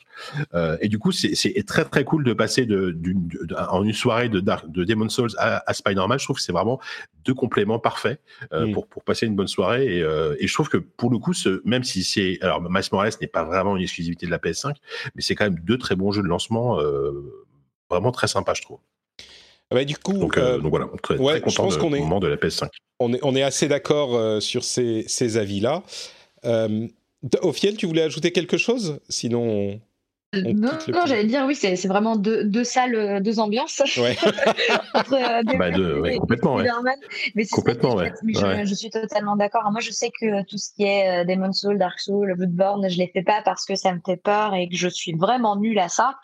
Euh, et du coup, c'est très très cool de passer de, d'une en une soirée de Dark, de Demon Souls à, à Spider-Man. Je trouve que c'est vraiment deux compléments parfaits euh, mm. pour pour passer une bonne soirée. Et, et je trouve que pour le coup, ce, même si c'est alors Miles Morales n'est pas vraiment une exclusivité de la PS5, mais c'est quand même deux très bons jeux de lancement, euh, vraiment très sympas, je trouve. Ah bah, du coup, donc, euh, euh, voilà, très, très content je pense de, est, moment de la PS5. On est, on est assez d'accord sur ces, ces avis-là. Euh, Ophiel, tu voulais ajouter quelque chose? Sinon, non, non j'allais dire oui, c'est vraiment deux, deux, salles, euh, deux ambiances. Ouais. Entre, euh, bah deux, ouais, complètement, ouais. Mais complètement, ouais. Mais je, je, suis totalement d'accord. Moi, je sais que tout ce qui est euh, Demon's Soul, Dark Soul, Bloodborne, je les fais pas parce que ça me fait peur et que je suis vraiment nulle à ça.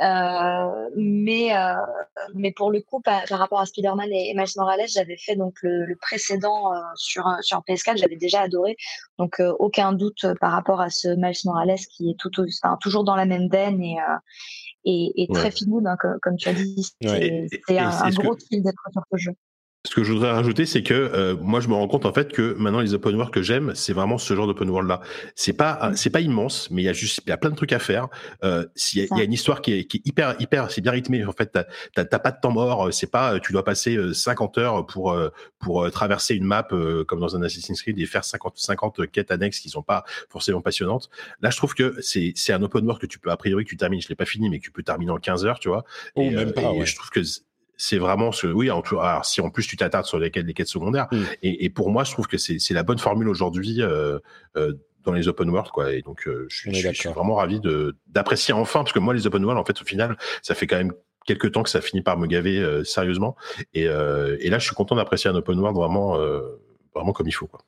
Euh, mais euh, mais pour le coup, par, par rapport à Spider-Man et, Miles Morales, j'avais fait donc le, le précédent euh, sur sur PS4, j'avais déjà adoré. Donc aucun doute par rapport à ce Miles Morales qui est tout, enfin, toujours dans la même et, euh, et, et, très ouais. hein, comme, tu as dit. C'est un, un gros kill d'être sur ce jeu. Ce que je voudrais rajouter, c'est que euh, moi, je me rends compte en fait que maintenant les open world que j'aime, c'est vraiment ce genre d'open world là. C'est pas, c'est pas immense, mais il y a juste, il y a plein de trucs à faire. Euh, il, y a, y, a, une histoire qui est, qui est hyper, hyper, c'est bien rythmé. En fait, t'as pas de temps mort. C'est pas, tu dois passer 50 heures pour pour traverser une map comme dans un Assassin's Creed et faire 50 50 quêtes annexes qui sont pas forcément passionnantes. Là, je trouve que c'est c'est un open world que tu peux a priori que tu termines. Je l'ai pas fini, mais que tu peux terminer en 15 heures, tu vois. Oh, et, même pas. Et ouais. je trouve que c'est vraiment ce oui alors, si en plus tu t'attardes sur lesquels les quêtes secondaires mm. et, et, pour moi je trouve que c'est la bonne formule aujourd'hui euh, euh, dans les open world quoi et donc euh, je, suis, je, suis vraiment ravi de d'apprécier enfin parce que moi les open world en fait au final ça fait quand même quelques temps que ça finit par me gaver euh, sérieusement et, euh, et là je suis content d'apprécier un open world vraiment vraiment comme il faut. Quoi.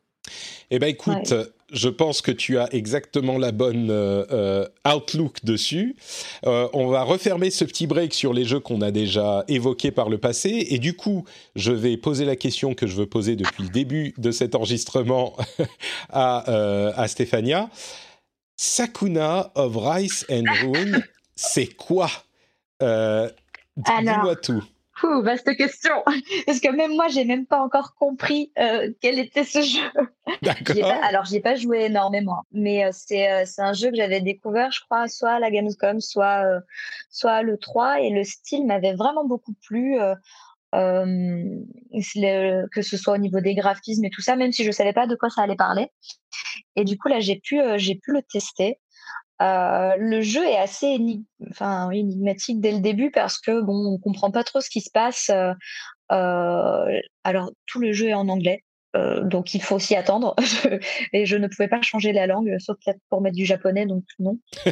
Eh ben écoute, je pense que tu as exactement la bonne euh, euh, outlook dessus. Euh, on va refermer ce petit break sur les jeux qu'on a déjà évoqués par le passé. Et du coup, je vais poser la question que je veux poser depuis le début de cet enregistrement à, à Stéphania. Sakuna of Rice and Ruin, c'est quoi? Dis-moi tout. Ouh, vaste question. Parce que même moi, j'ai même pas encore compris euh, quel était ce jeu. D'accord. alors, j'y ai pas joué énormément, mais euh, c'est euh, c'est un jeu que j'avais découvert, je crois, soit à la Gamescom, soit soit le 3, et le style m'avait vraiment beaucoup plu. que ce soit au niveau des graphismes et tout ça, même si je savais pas de quoi ça allait parler. Et du coup là, j'ai pu j'ai pu le tester. Euh, le jeu est assez énigmatique dès le début parce que bon, on comprend pas trop ce qui se passe. Euh, euh alors tout le jeu est en anglais, euh, donc il faut s'y attendre. et je ne pouvais pas changer la langue, sauf peut-être pour mettre du japonais, donc non.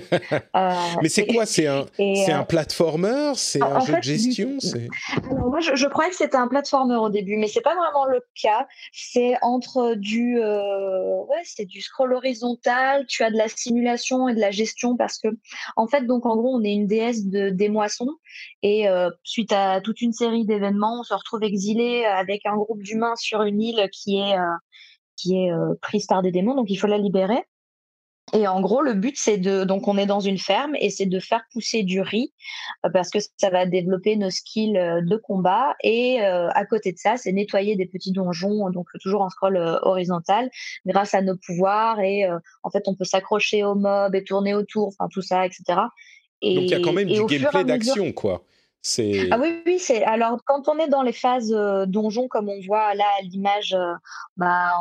Euh, Mais c'est quoi? C'est un, c'est un platformer? C'est un jeu de gestion? Alors moi, je, croyais que c'était un platformer au début, mais c'est pas vraiment le cas. C'est entre du, ouais, c'est du scroll horizontal. Tu as de la simulation et de la gestion parce que, en fait, donc en gros, on est une déesse de, des moissons et suite à toute une série d'événements, on se retrouve exilé avec un groupe d'humains sur une île qui qui est, euh, qui est euh, prise par des démons, donc il faut la libérer. Et en gros, le but, c'est de. Donc, on est dans une ferme et c'est de faire pousser du riz euh, parce que ça va développer nos skills de combat. Et à côté de ça, c'est nettoyer des petits donjons, donc toujours en scroll horizontal, grâce à nos pouvoirs. Et en fait, on peut s'accrocher aux mobs et tourner autour, enfin, tout ça, etc. Et, donc, il y a quand même du gameplay d'action, quoi. Ah oui, oui, c'est alors quand on est dans les phases euh, donjon, comme on voit là à l'image, euh, bah,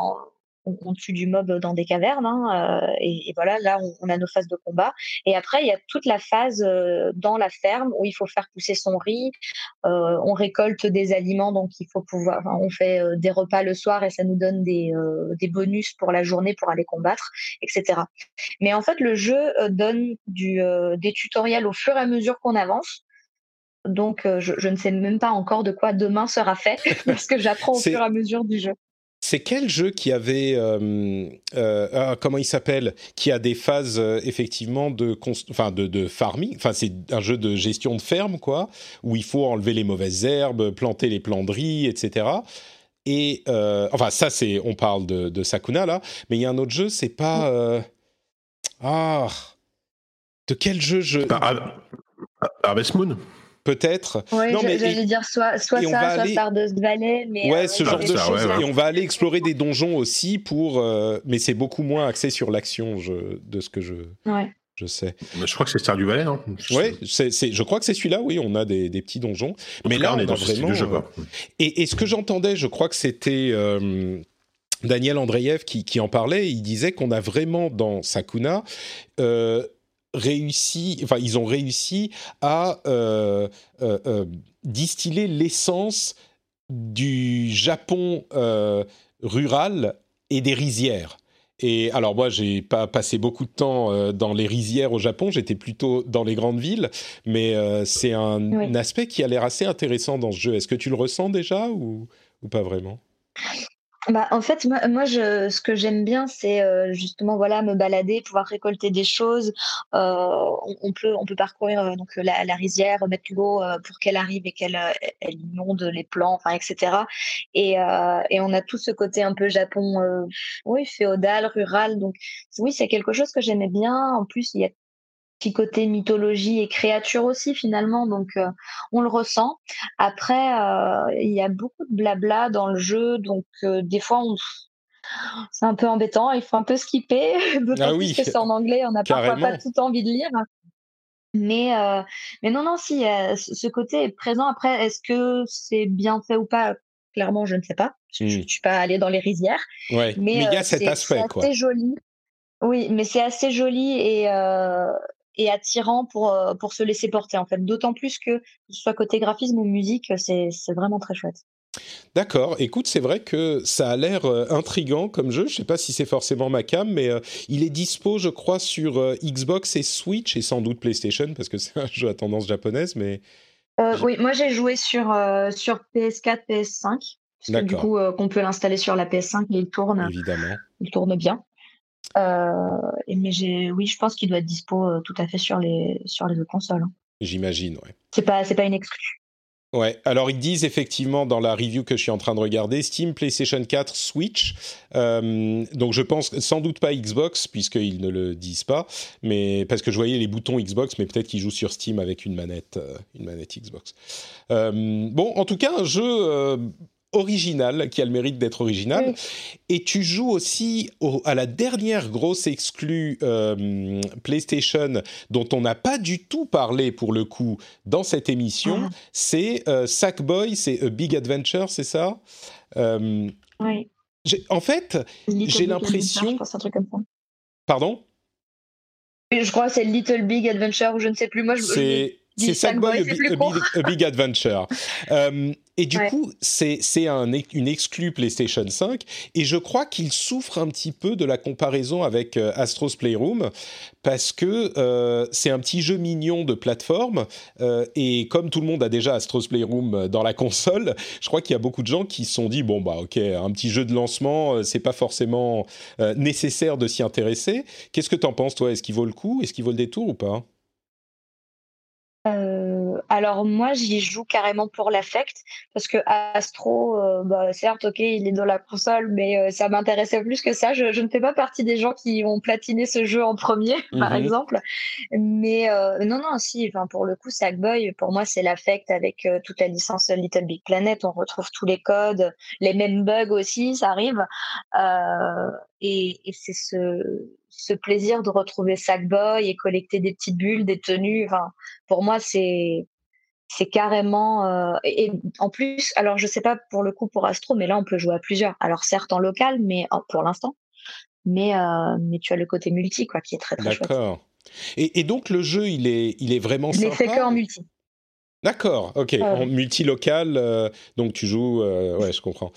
on, tue du mob dans des cavernes, hein, euh, et, voilà, là on, a nos phases de combat. Et après, il y a toute la phase dans la ferme où il faut faire pousser son riz, on récolte des aliments, donc il faut pouvoir, on fait des repas le soir et ça nous donne des, des bonus pour la journée pour aller combattre, etc. Mais en fait, le jeu donne du, des tutoriels au fur et à mesure qu'on avance. Donc, euh, je, ne sais même pas encore de quoi demain sera fait, parce que j'apprends au fur et à mesure du jeu. C'est quel jeu qui avait, euh, euh, ah, comment il s'appelle, qui a des phases effectivement de, enfin de, de farming? Enfin, c'est un jeu de gestion de ferme, quoi, où il faut enlever les mauvaises herbes, planter les plants de riz, etc. Et enfin, ça, c'est, on parle de, de, Sakuna là, mais il y a un autre jeu, c'est pas, ah, de quel jeu je Harvest Moon peut-être. Oui, j'allais dire soit, soit ça, soit aller... Stardust Valley. Mais ouais, euh, ce genre de choses. Et on va aller explorer des donjons aussi pour. Euh, mais c'est beaucoup moins axé sur l'action de ce que je. Je sais. je crois que c'est Stardew Valley, non? Oui, je crois que c'est celui-là, oui, on a des, des petits donjons. mais là, on, est dans vraiment. Jeu. Euh, et, et, ce que j'entendais, je crois que c'était Daniel Andreev qui, qui, en parlait, il disait qu'on a vraiment dans Sakuna réussi, enfin ils ont réussi à euh, euh, euh, distiller l'essence du Japon rural et des rizières. Et alors moi, j'ai pas passé beaucoup de temps dans les rizières au Japon, j'étais plutôt dans les grandes villes, mais c'est un, aspect qui a l'air assez intéressant dans ce jeu. Est-ce que tu le ressens déjà ou, ou pas vraiment? Bah, en fait, moi, moi je, ce que j'aime bien, c'est euh, justement voilà me balader, pouvoir récolter des choses. Euh, on, peut on peut parcourir euh, donc la, la, rizière, mettre l'eau pour qu'elle arrive et qu'elle elle inonde les plants, etc. Et, et on a tout ce côté un peu Japon, oui féodal, rural. Donc oui, c'est quelque chose que j'aimais bien. En plus, il y a petit côté mythologie et créature aussi finalement, donc euh, on le ressent. Après, euh, il y a beaucoup de blabla dans le jeu, donc euh, des fois on c'est un peu embêtant, il faut un peu skipper, d'autant ah oui, que c'est en anglais, on n'a parfois pas tout envie de lire. Mais, mais non, non, si, ce côté est présent. Après, est-ce que c'est bien fait ou pas? Clairement, je ne sais pas. Je ne hmm. suis pas allée dans les rizières. Ouais. Mais, il y a cet aspect. C'est assez joli. Oui, mais c'est assez joli et, et attirant pour, euh, pour se laisser porter, en fait. D'autant plus que, ce soit côté graphisme ou musique, c'est vraiment très chouette. D'accord. Écoute, c'est vrai que ça a l'air euh, intrigant comme jeu. Je sais pas si c'est forcément ma cam, mais euh, il est dispo, je crois, sur Xbox et Switch et sans doute PlayStation parce que c'est un jeu à tendance japonaise. Mais oui, moi j'ai joué sur sur PS4, PS5. du coup, qu'on peut l'installer sur la PS5 et il tourne. Évidemment. Il tourne bien. Mais j'ai, oui, je pense qu'il doit être dispo tout à fait sur les sur les deux consoles. Hein. J'imagine, ouais. C'est pas c'est pas une exclu. Ouais, alors ils disent effectivement dans la review que je suis en train de regarder, Steam, PlayStation 4, Switch. Euh, donc je pense sans doute pas Xbox puisqu'ils ne le disent pas, mais parce que je voyais les boutons Xbox, mais peut-être qu'ils jouent sur Steam avec une manette, euh, une manette Xbox. Euh, bon, en tout cas, un jeu original, qui a le mérite d'être original. Et tu joues aussi à la dernière grosse exclue euh, PlayStation dont on n'a pas du tout parlé pour le coup dans cette émission. Ah. C'est euh, Sackboy, c'est A Big Adventure, c'est ça? Euh, Oui. En fait, j'ai l'impression. Pardon? Je crois que c'est Little Big Adventure ou je ne sais plus. Moi, je. C'est Sackboy, a, Big Adventure. Euh, et du coup, c'est un, une exclue PlayStation 5. Et je crois qu'il souffre un petit peu de la comparaison avec euh, Astro's Playroom, parce que euh, c'est un petit jeu mignon de plateforme. et comme tout le monde a déjà Astro's Playroom dans la console, je crois qu'il y a beaucoup de gens qui se sont dit bon, bah, ok, un petit jeu de lancement, c'est pas forcément nécessaire de s'y intéresser. Qu'est-ce que tu en penses, toi? Est-ce qu'il vaut le coup? Est-ce qu'il vaut le détour ou pas? Euh, alors moi j'y joue carrément pour l'affect parce que Astro, euh, bah, certes ok il est dans la console mais euh, ça m'intéressait plus que ça. Je, ne fais pas partie des gens qui ont platiné ce jeu en premier par mhm. exemple, mais non non si, enfin pour le coup Sackboy pour moi c'est l'affect avec toute la licence Little Big Planet. On retrouve tous les codes, les mêmes bugs aussi, ça arrive et, et c'est ce ce plaisir de retrouver Sackboy et collecter des petites bulles, des tenues. Enfin, pour moi, c'est c'est carrément euh, et, en plus alors je sais pas pour le coup pour Astro mais là on peut jouer à plusieurs alors certes en local mais pour l'instant mais euh, mais tu as le côté multi quoi qui est très très chouette d'accord et, et, donc le jeu il est il est vraiment sympa fait que en multi D'accord, ok. En multi local, euh, donc tu joues, ouais, je comprends.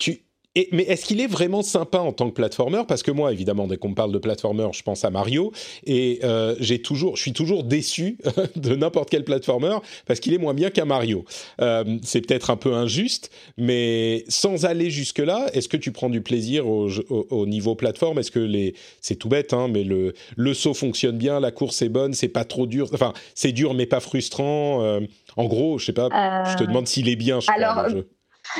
Tu, mais est-ce qu'il est vraiment sympa en tant que platformer? Parce que moi, évidemment, dès qu'on me parle de platformer, je pense à Mario. Et euh, j'ai toujours, je suis toujours déçu de n'importe quel platformer parce qu'il est moins bien qu'un Mario. Euh, c'est peut-être un peu injuste, mais sans aller jusque-là, est-ce que tu prends du plaisir au, au, niveau plateforme? Est-ce que les, c'est tout bête, hein, mais le, le saut fonctionne bien, la course est bonne, c'est pas trop dur. Enfin, c'est dur mais pas frustrant. Euh, en gros, je sais pas. Je te demande s'il est bien. Je alors, crois, le jeu.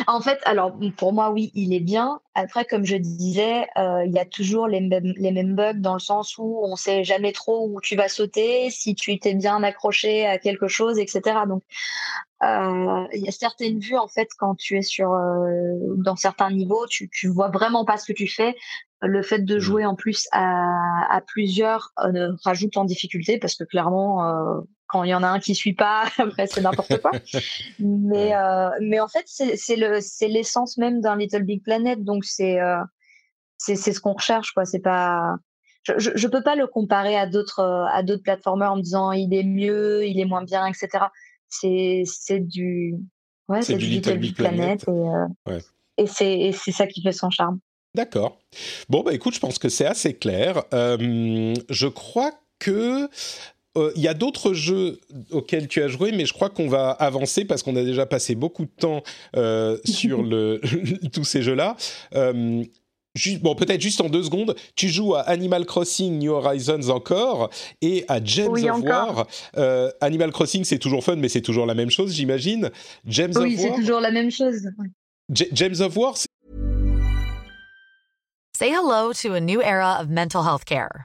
En fait, alors pour moi, oui, il est bien. Après, comme je disais, euh, il y a toujours les mêmes, les mêmes bugs dans le sens où on sait jamais trop où tu vas sauter, si tu t'es bien accroché à quelque chose, etc. Donc, euh, il y a certaines vues en fait quand tu es sur euh, dans certains niveaux, tu tu vois vraiment pas ce que tu fais. Le fait de mmh. jouer en plus à, à plusieurs rajoute en difficulté parce que clairement quand il y en a un qui suit pas, après c'est n'importe quoi. mais euh, mais en fait c'est le c'est l'essence même d'un Little Big Planet, donc c'est euh, c'est ce qu'on recherche quoi. C'est pas je, je, peux pas le comparer à d'autres à d'autres plateformers en me disant il est mieux, il est moins bien, etc. C'est c'est du ouais c'est du, Little, Big, Planet, et, euh, ouais. et c'est c'est ça qui fait son charme. D'accord. Bon bah écoute, je pense que c'est assez clair. Euh, je crois que euh, il y a d'autres jeux auxquels tu as joué, mais je crois qu'on va avancer parce qu'on a déjà passé beaucoup de temps euh, sur le, tous ces jeux-là. Euh, bon, peut-être juste en deux secondes, tu joues à Animal Crossing New Horizons encore et à James of War. Animal Crossing, c'est toujours fun, mais c'est toujours la même chose, j'imagine. James oui, c'est toujours la même chose. James of War. Say hello to a new era of mental health care.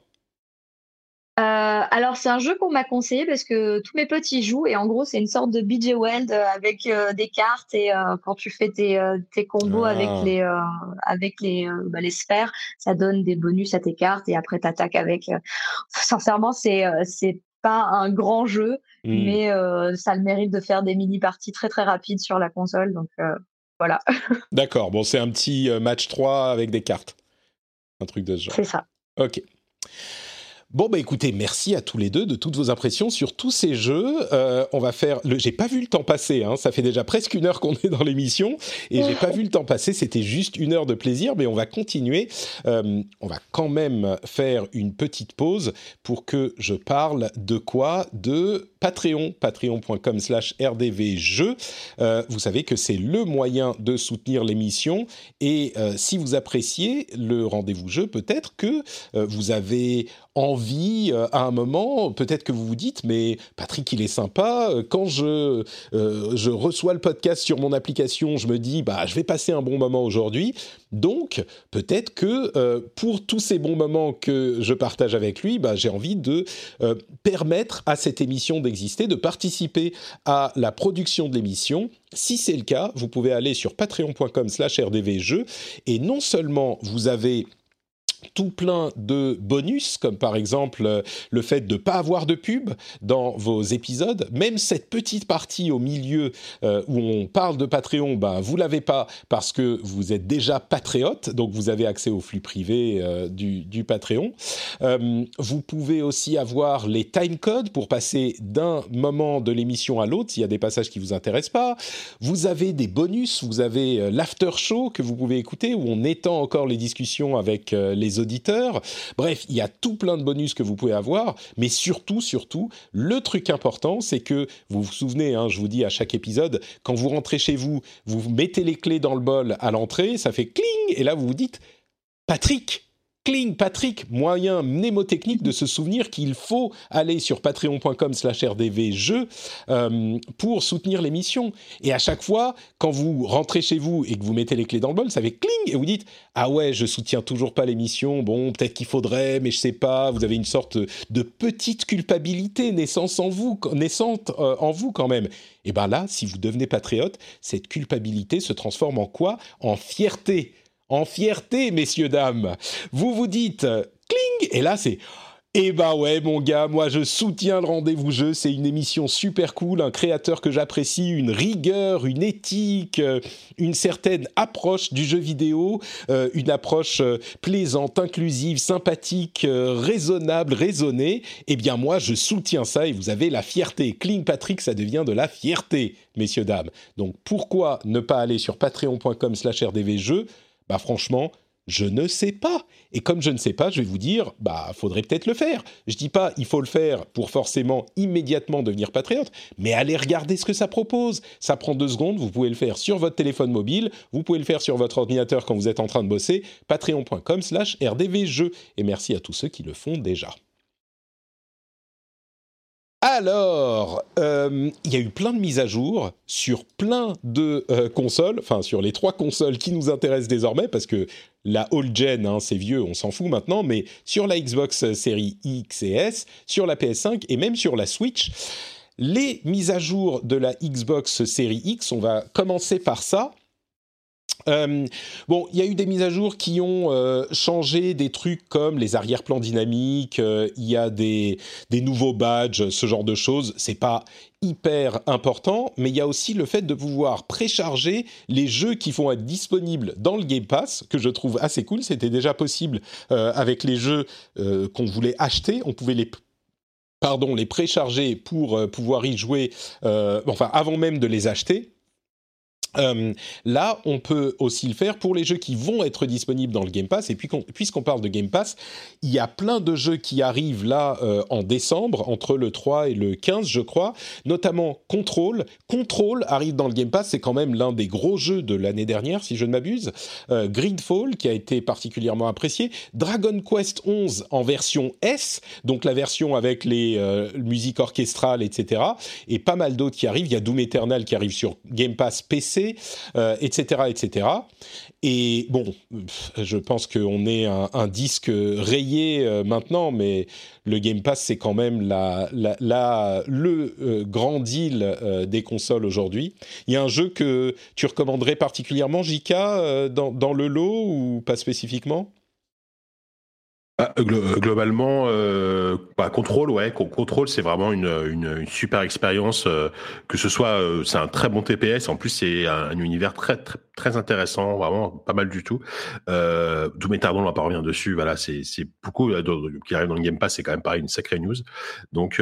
Euh, alors, c'est un jeu qu'on m'a conseillé parce que tous mes potes y jouent et en gros, c'est une sorte de Weld avec euh, des cartes et euh, quand tu fais tes, euh, tes combos Ah. avec les euh, avec les euh, bah, les sphères, ça donne des bonus à tes cartes et après t'attaques avec. euh, Sincèrement, c'est euh, c'est pas un grand jeu, Hmm. mais euh, ça a le mérite de faire des mini parties très très rapides sur la console. Donc euh, voilà, D'accord, bon, c'est un petit euh, match 3 avec des cartes. Un truc de ce genre. c'est ça. Ok. Bon, bah écoutez, merci à tous les deux de toutes vos impressions sur tous ces jeux. Euh, on va faire. Le... J'ai pas vu le temps passer, hein. ça fait déjà presque une heure qu'on est dans l'émission et j'ai pas vu le temps passer. C'était juste une heure de plaisir, mais on va continuer. Euh, on va quand même faire une petite pause pour que je parle de quoi? De Patreon, patreon.com slash rdvjeux. Euh, vous savez que c'est le moyen de soutenir l'émission et si vous appréciez le rendez-vous jeu, peut-être que vous avez envie euh, à un moment, peut-être que vous vous dites, mais Patrick, il est sympa. euh, Quand je, euh, je reçois le podcast sur mon application, je me dis, bah, je vais passer un bon moment aujourd'hui. Donc, peut-être que pour tous ces bons moments que je partage avec lui, bah, j'ai envie de permettre à cette émission d'exister, de participer à la production de l'émission. Si c'est le cas, vous pouvez aller sur patreon.com slash rdvjeux et non seulement vous avez tout plein de bonus, comme par exemple euh, le fait de ne pas avoir de pub dans vos épisodes. Même cette petite partie au milieu euh, où on parle de Patreon, ben, vous l'avez pas parce que vous êtes déjà patriote, donc vous avez accès au flux privé euh, du, du Patreon. Vous pouvez aussi avoir les timecodes pour passer d'un moment de l'émission à l'autre s'il y a des passages qui vous intéressent pas. Vous avez des bonus, vous avez l'after show que vous pouvez écouter où on étend encore les discussions avec euh, auditeurs. Bref, il y a tout plein de bonus que vous pouvez avoir, mais surtout, surtout, le truc important, c'est que vous vous souvenez, hein, je vous dis à chaque épisode, quand vous rentrez chez vous, vous mettez les clés dans le bol à l'entrée, ça fait cling, et là vous vous dites Patrick. Cling, Patrick, moyen mnémotechnique de se souvenir qu'il faut aller sur patreon.com slash rdvjeux euh, pour soutenir l'émission. Et à chaque fois, quand vous rentrez chez vous et que vous mettez les clés dans le bol, ça fait cling et vous dites ah ouais, je soutiens toujours pas l'émission. Bon, peut-être qu'il faudrait, mais je sais pas. Vous avez une sorte de petite culpabilité en vous, naissante euh, en vous quand même. Et ben là, si vous devenez patriote, cette culpabilité se transforme en quoi? En fierté. En fierté, messieurs dames. Vous vous dites cling et là c'est eh bah ouais, mon gars, moi je soutiens le rendez-vous jeu. C'est une émission super cool, un créateur que j'apprécie, une rigueur, une éthique, euh, une certaine approche du jeu vidéo, euh, une approche euh, plaisante, inclusive, sympathique, raisonnable, raisonnée. Eh bien moi je soutiens ça et vous avez la fierté. Cling Patrick, ça devient de la fierté, messieurs dames. Donc pourquoi ne pas aller sur patreon.com/slash rdvjeux Bah franchement. Je ne sais pas. Et comme je ne sais pas, je vais vous dire, bah, faudrait peut-être le faire. Je dis pas, il faut le faire pour forcément immédiatement devenir patriote, mais allez regarder ce que ça propose. Ça prend deux secondes. Vous pouvez le faire sur votre téléphone mobile. Vous pouvez le faire sur votre ordinateur quand vous êtes en train de bosser. Patreon.com/slash rdvjeux. Et merci à tous ceux qui le font déjà. Alors, euh, il y a eu plein de mises à jour sur plein de euh, consoles, enfin sur les trois consoles qui nous intéressent désormais, parce que la old gen, hein, c'est vieux, on s'en fout maintenant, mais sur la Xbox série X et S, sur la PS5 et même sur la Switch, les mises à jour de la Xbox série X, on va commencer par ça. Euh, bon, il y a eu des mises à jour qui ont euh, changé des trucs comme les arrière-plans dynamiques, euh, il y a des, des nouveaux badges, ce genre de choses. C'est pas hyper important, mais il y a aussi le fait de pouvoir précharger les jeux qui vont être disponibles dans le Game Pass, que je trouve assez cool. C'était déjà possible avec les jeux qu'on voulait acheter. On pouvait les pardon, les précharger pour pouvoir y jouer, enfin avant même de les acheter. Euh, là, on peut aussi le faire pour les jeux qui vont être disponibles dans le Game Pass. Et puis, puisqu'on parle de Game Pass, il y a plein de jeux qui arrivent là euh, en décembre, entre le 3 et le 15, je crois, notamment Control. Control arrive dans le Game Pass, c'est quand même l'un des gros jeux de l'année dernière, si je ne m'abuse. Euh, Gridfall, qui a été particulièrement apprécié. Dragon Quest 11 en version S, donc la version avec les euh, musiques orchestrales, etc. Et pas mal d'autres qui arrivent. Il y a Doom Eternal qui arrive sur Game Pass PC etc., etc. Et bon, je pense qu'on est un, disque rayé euh, maintenant, mais le Game Pass, c'est quand même la, le euh, grand deal euh, des consoles aujourd'hui. Il y a un jeu que tu recommanderais particulièrement, Jika, dans le lot ou pas spécifiquement? Ah, globalement, euh, bah, contrôle, ouais, contrôle, c'est vraiment une, une, super expérience. Euh, que ce soit, euh, c'est un très bon TPS. En plus, c'est un, univers très, très, très intéressant, vraiment pas mal du tout. Euh, Doom Eternal, on va pas revenir dessus. Voilà, c'est beaucoup qui arrive dans le Game Pass, c'est quand même pas une sacrée news. Donc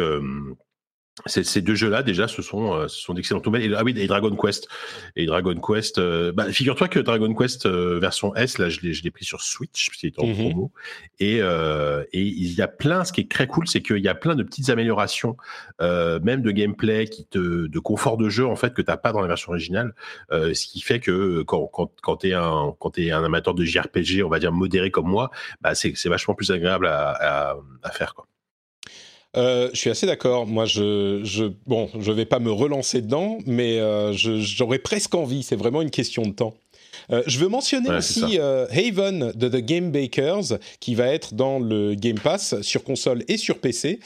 ces deux jeux-là, déjà, ce sont, euh, ce sont d'excellents nouvelles. Et, ah oui, et Dragon Quest. Et Dragon Quest, euh, bah, figure-toi que Dragon Quest euh, version S, là, je l'ai pris sur Switch, c'est en mhm. promo. Et, et il y a plein, ce qui est très cool, c'est qu'il y a plein de petites améliorations, même de gameplay, qui te, de confort de jeu, en fait, que t'as pas dans la version originale. ce qui fait que quand, quand, quand t'es un, quand es un amateur de JRPG, on va dire modéré comme moi, bah, c'est vachement plus agréable à, à, à faire, quoi. Euh, je suis assez d'accord. Moi, je, je, bon, je vais pas me relancer dedans, mais euh, j'aurais presque envie. C'est vraiment une question de temps. Euh, je veux mentionner aussi Haven de The Game Bakers qui va être dans le Game Pass sur console et sur PC.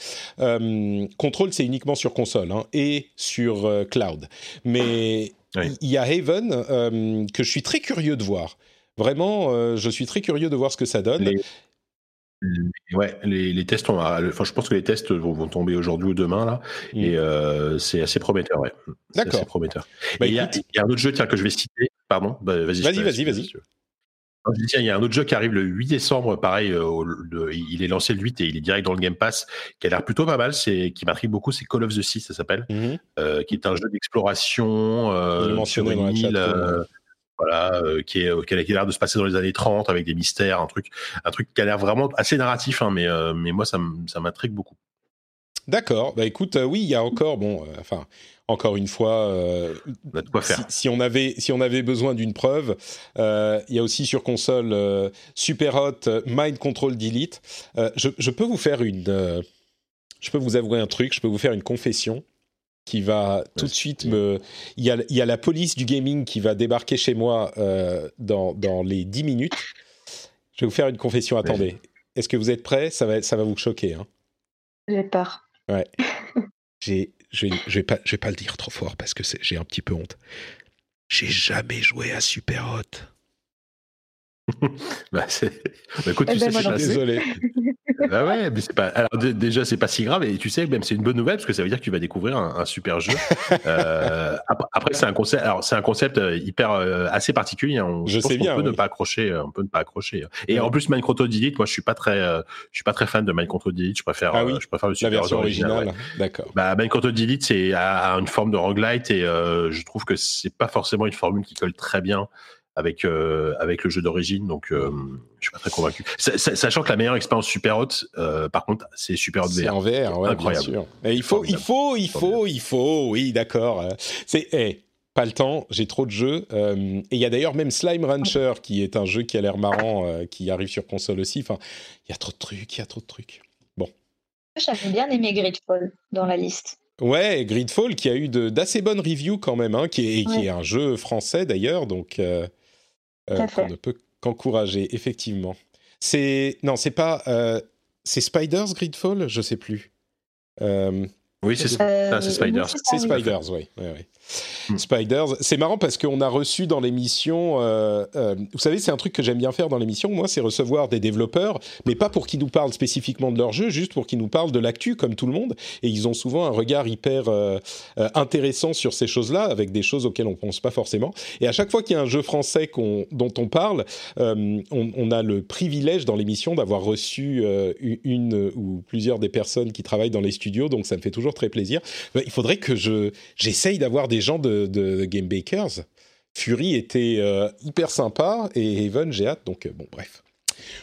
Control, c'est uniquement sur console hein, et sur cloud. Mais il y a Haven que je suis très curieux de voir. Vraiment, je suis très curieux de voir ce que ça donne. Ouais, les, tests, enfin, je pense que les tests vont, tomber aujourd'hui ou demain là, mm. et euh, c'est assez prometteur, ouais. D'accord. C'est prometteur. Bah, il y, a un autre jeu tiens, que je vais citer. Pardon, bah, vas-y. Vas-y, vas-y, vas-y. Il y a un autre jeu qui arrive le 8 décembre, pareil, euh, il est lancé le 8 et il est direct dans le Game Pass, qui a l'air plutôt pas mal, c'est qui m'intrigue beaucoup, c'est Call of the Sea, ça s'appelle, mm-hmm. euh, qui est un jeu d'exploration sur une île voilà, euh, qui est qui a l'air de se passer dans les années 30 avec des mystères, un truc, un truc qui a l'air vraiment assez narratif, hein, mais euh, mais moi ça m'intrigue beaucoup. D'accord, bah écoute, euh, oui, il y a encore, bon, enfin, encore une fois, on a de quoi faire. Si, on avait si on avait besoin d'une preuve, il y a aussi sur console Super Hot Mind Control Delete. Je, je, peux vous faire une, je peux vous avouer un truc, je peux vous faire une confession qui va tout de suite me... Il y, a, il y a, la police du gaming qui va débarquer chez moi euh, dans, dans, les 10 minutes. Je vais vous faire une confession. Attendez. Est-ce que vous êtes prêts? Ça va, ça va vous choquer. Hein. J'ai peur. Ouais. j'ai, je ne vais, pas, je vais pas le dire trop fort parce que j'ai un petit peu honte. J'ai jamais joué à Super Hot. bah, bah, écoute, tu eh ben, sais, je suis désolé. bah ouais, mais c'est pas. Alors déjà, c'est pas si grave et tu sais, même c'est une bonne nouvelle parce que ça veut dire que tu vas découvrir un, super jeu. euh, après, c'est un concept. Alors c'est un concept euh, hyper euh, assez particulier. Hein. On, je sais bien. On peut ne pas accrocher. Euh, on peut ne pas accrocher. Et en plus, Control Delete, moi, je suis pas très, je suis pas très fan de Control Delete. Je préfère, ah oui, je préfère le super La version originale. D'accord. Bah, Control Delete, c'est à, une forme de roguelite et je trouve que c'est pas forcément une formule qui colle très bien avec euh, avec le jeu d'origine. Donc, euh, je suis pas très convaincu. Sachant que la meilleure expérience Super Hot, euh, par contre, c'est Super Hot VR. C'est en VR, ouais, incroyable. Bien sûr. il faut, il faut, il faut, il faut. Oui, d'accord. C'est hey, pas le temps. J'ai trop de jeux. et il y a d'ailleurs même Slime Rancher qui est un jeu qui a l'air marrant, qui arrive sur console aussi. Enfin, il y a trop de trucs. Il y a trop de trucs. Bon. J'avais bien aimé Gridfall dans la liste. Ouais, Gridfall qui a eu d'assez bonnes reviews quand même, hein, qui, est, qui est un jeu français d'ailleurs, donc euh, qu'on ne peut qu'encourager, effectivement. C'est non, c'est pas euh, c'est Spiders Gridfall, je sais plus. Euh, Oui, c'est ça, c'est Spiders. C'est Spiders, oui. oui, oui. Hmm. Spiders. C'est marrant parce qu'on a reçu dans l'émission, euh, euh, vous savez, c'est un truc que j'aime bien faire dans l'émission, moi, c'est recevoir des développeurs, mais pas pour qu'ils nous parlent spécifiquement de leur jeu, juste pour qu'ils nous parlent de l'actu, comme tout le monde. Et ils ont souvent un regard hyper euh, intéressant sur ces choses-là, avec des choses auxquelles on pense pas forcément. Et à chaque fois qu'il y a un jeu français dont on parle, on, a le privilège dans l'émission d'avoir reçu une ou plusieurs des personnes qui travaillent dans les studios, donc ça me fait toujours très plaisir. Il faudrait que je j'essaye d'avoir des gens de, de Game Bakers. Fury était euh, hyper sympa et Haven, j'ai hâte. Donc, euh, bon, bref.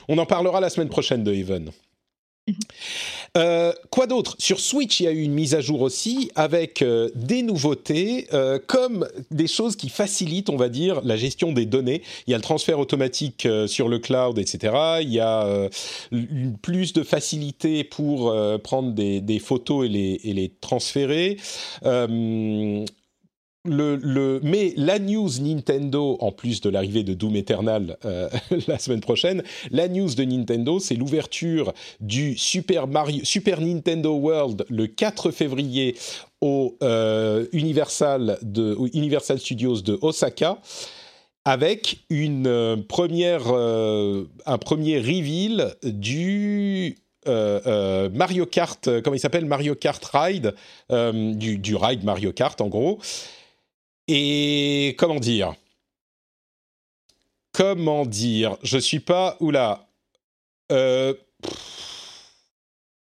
On en parlera la semaine prochaine de Haven. Euh, quoi d'autre? Sur Switch, il y a eu une mise à jour aussi avec des nouveautés, comme des choses qui facilitent, on va dire, la gestion des données. Il y a le transfert automatique sur le cloud, etc. Il y a plus de facilité pour prendre des, photos et les, et les transférer mais la news Nintendo, en plus de l'arrivée de Doom Eternal euh, la semaine prochaine, la news de Nintendo, c'est l'ouverture du Super, Mario, Super Nintendo World le 4 février au euh, Universal, de, Universal Studios de Osaka avec une euh, première, un premier reveal du Mario Kart, comment il s'appelle Mario Kart Ride, du, ride Mario Kart en gros, et comment dire? Comment dire? Je suis pas. Oula. Euh,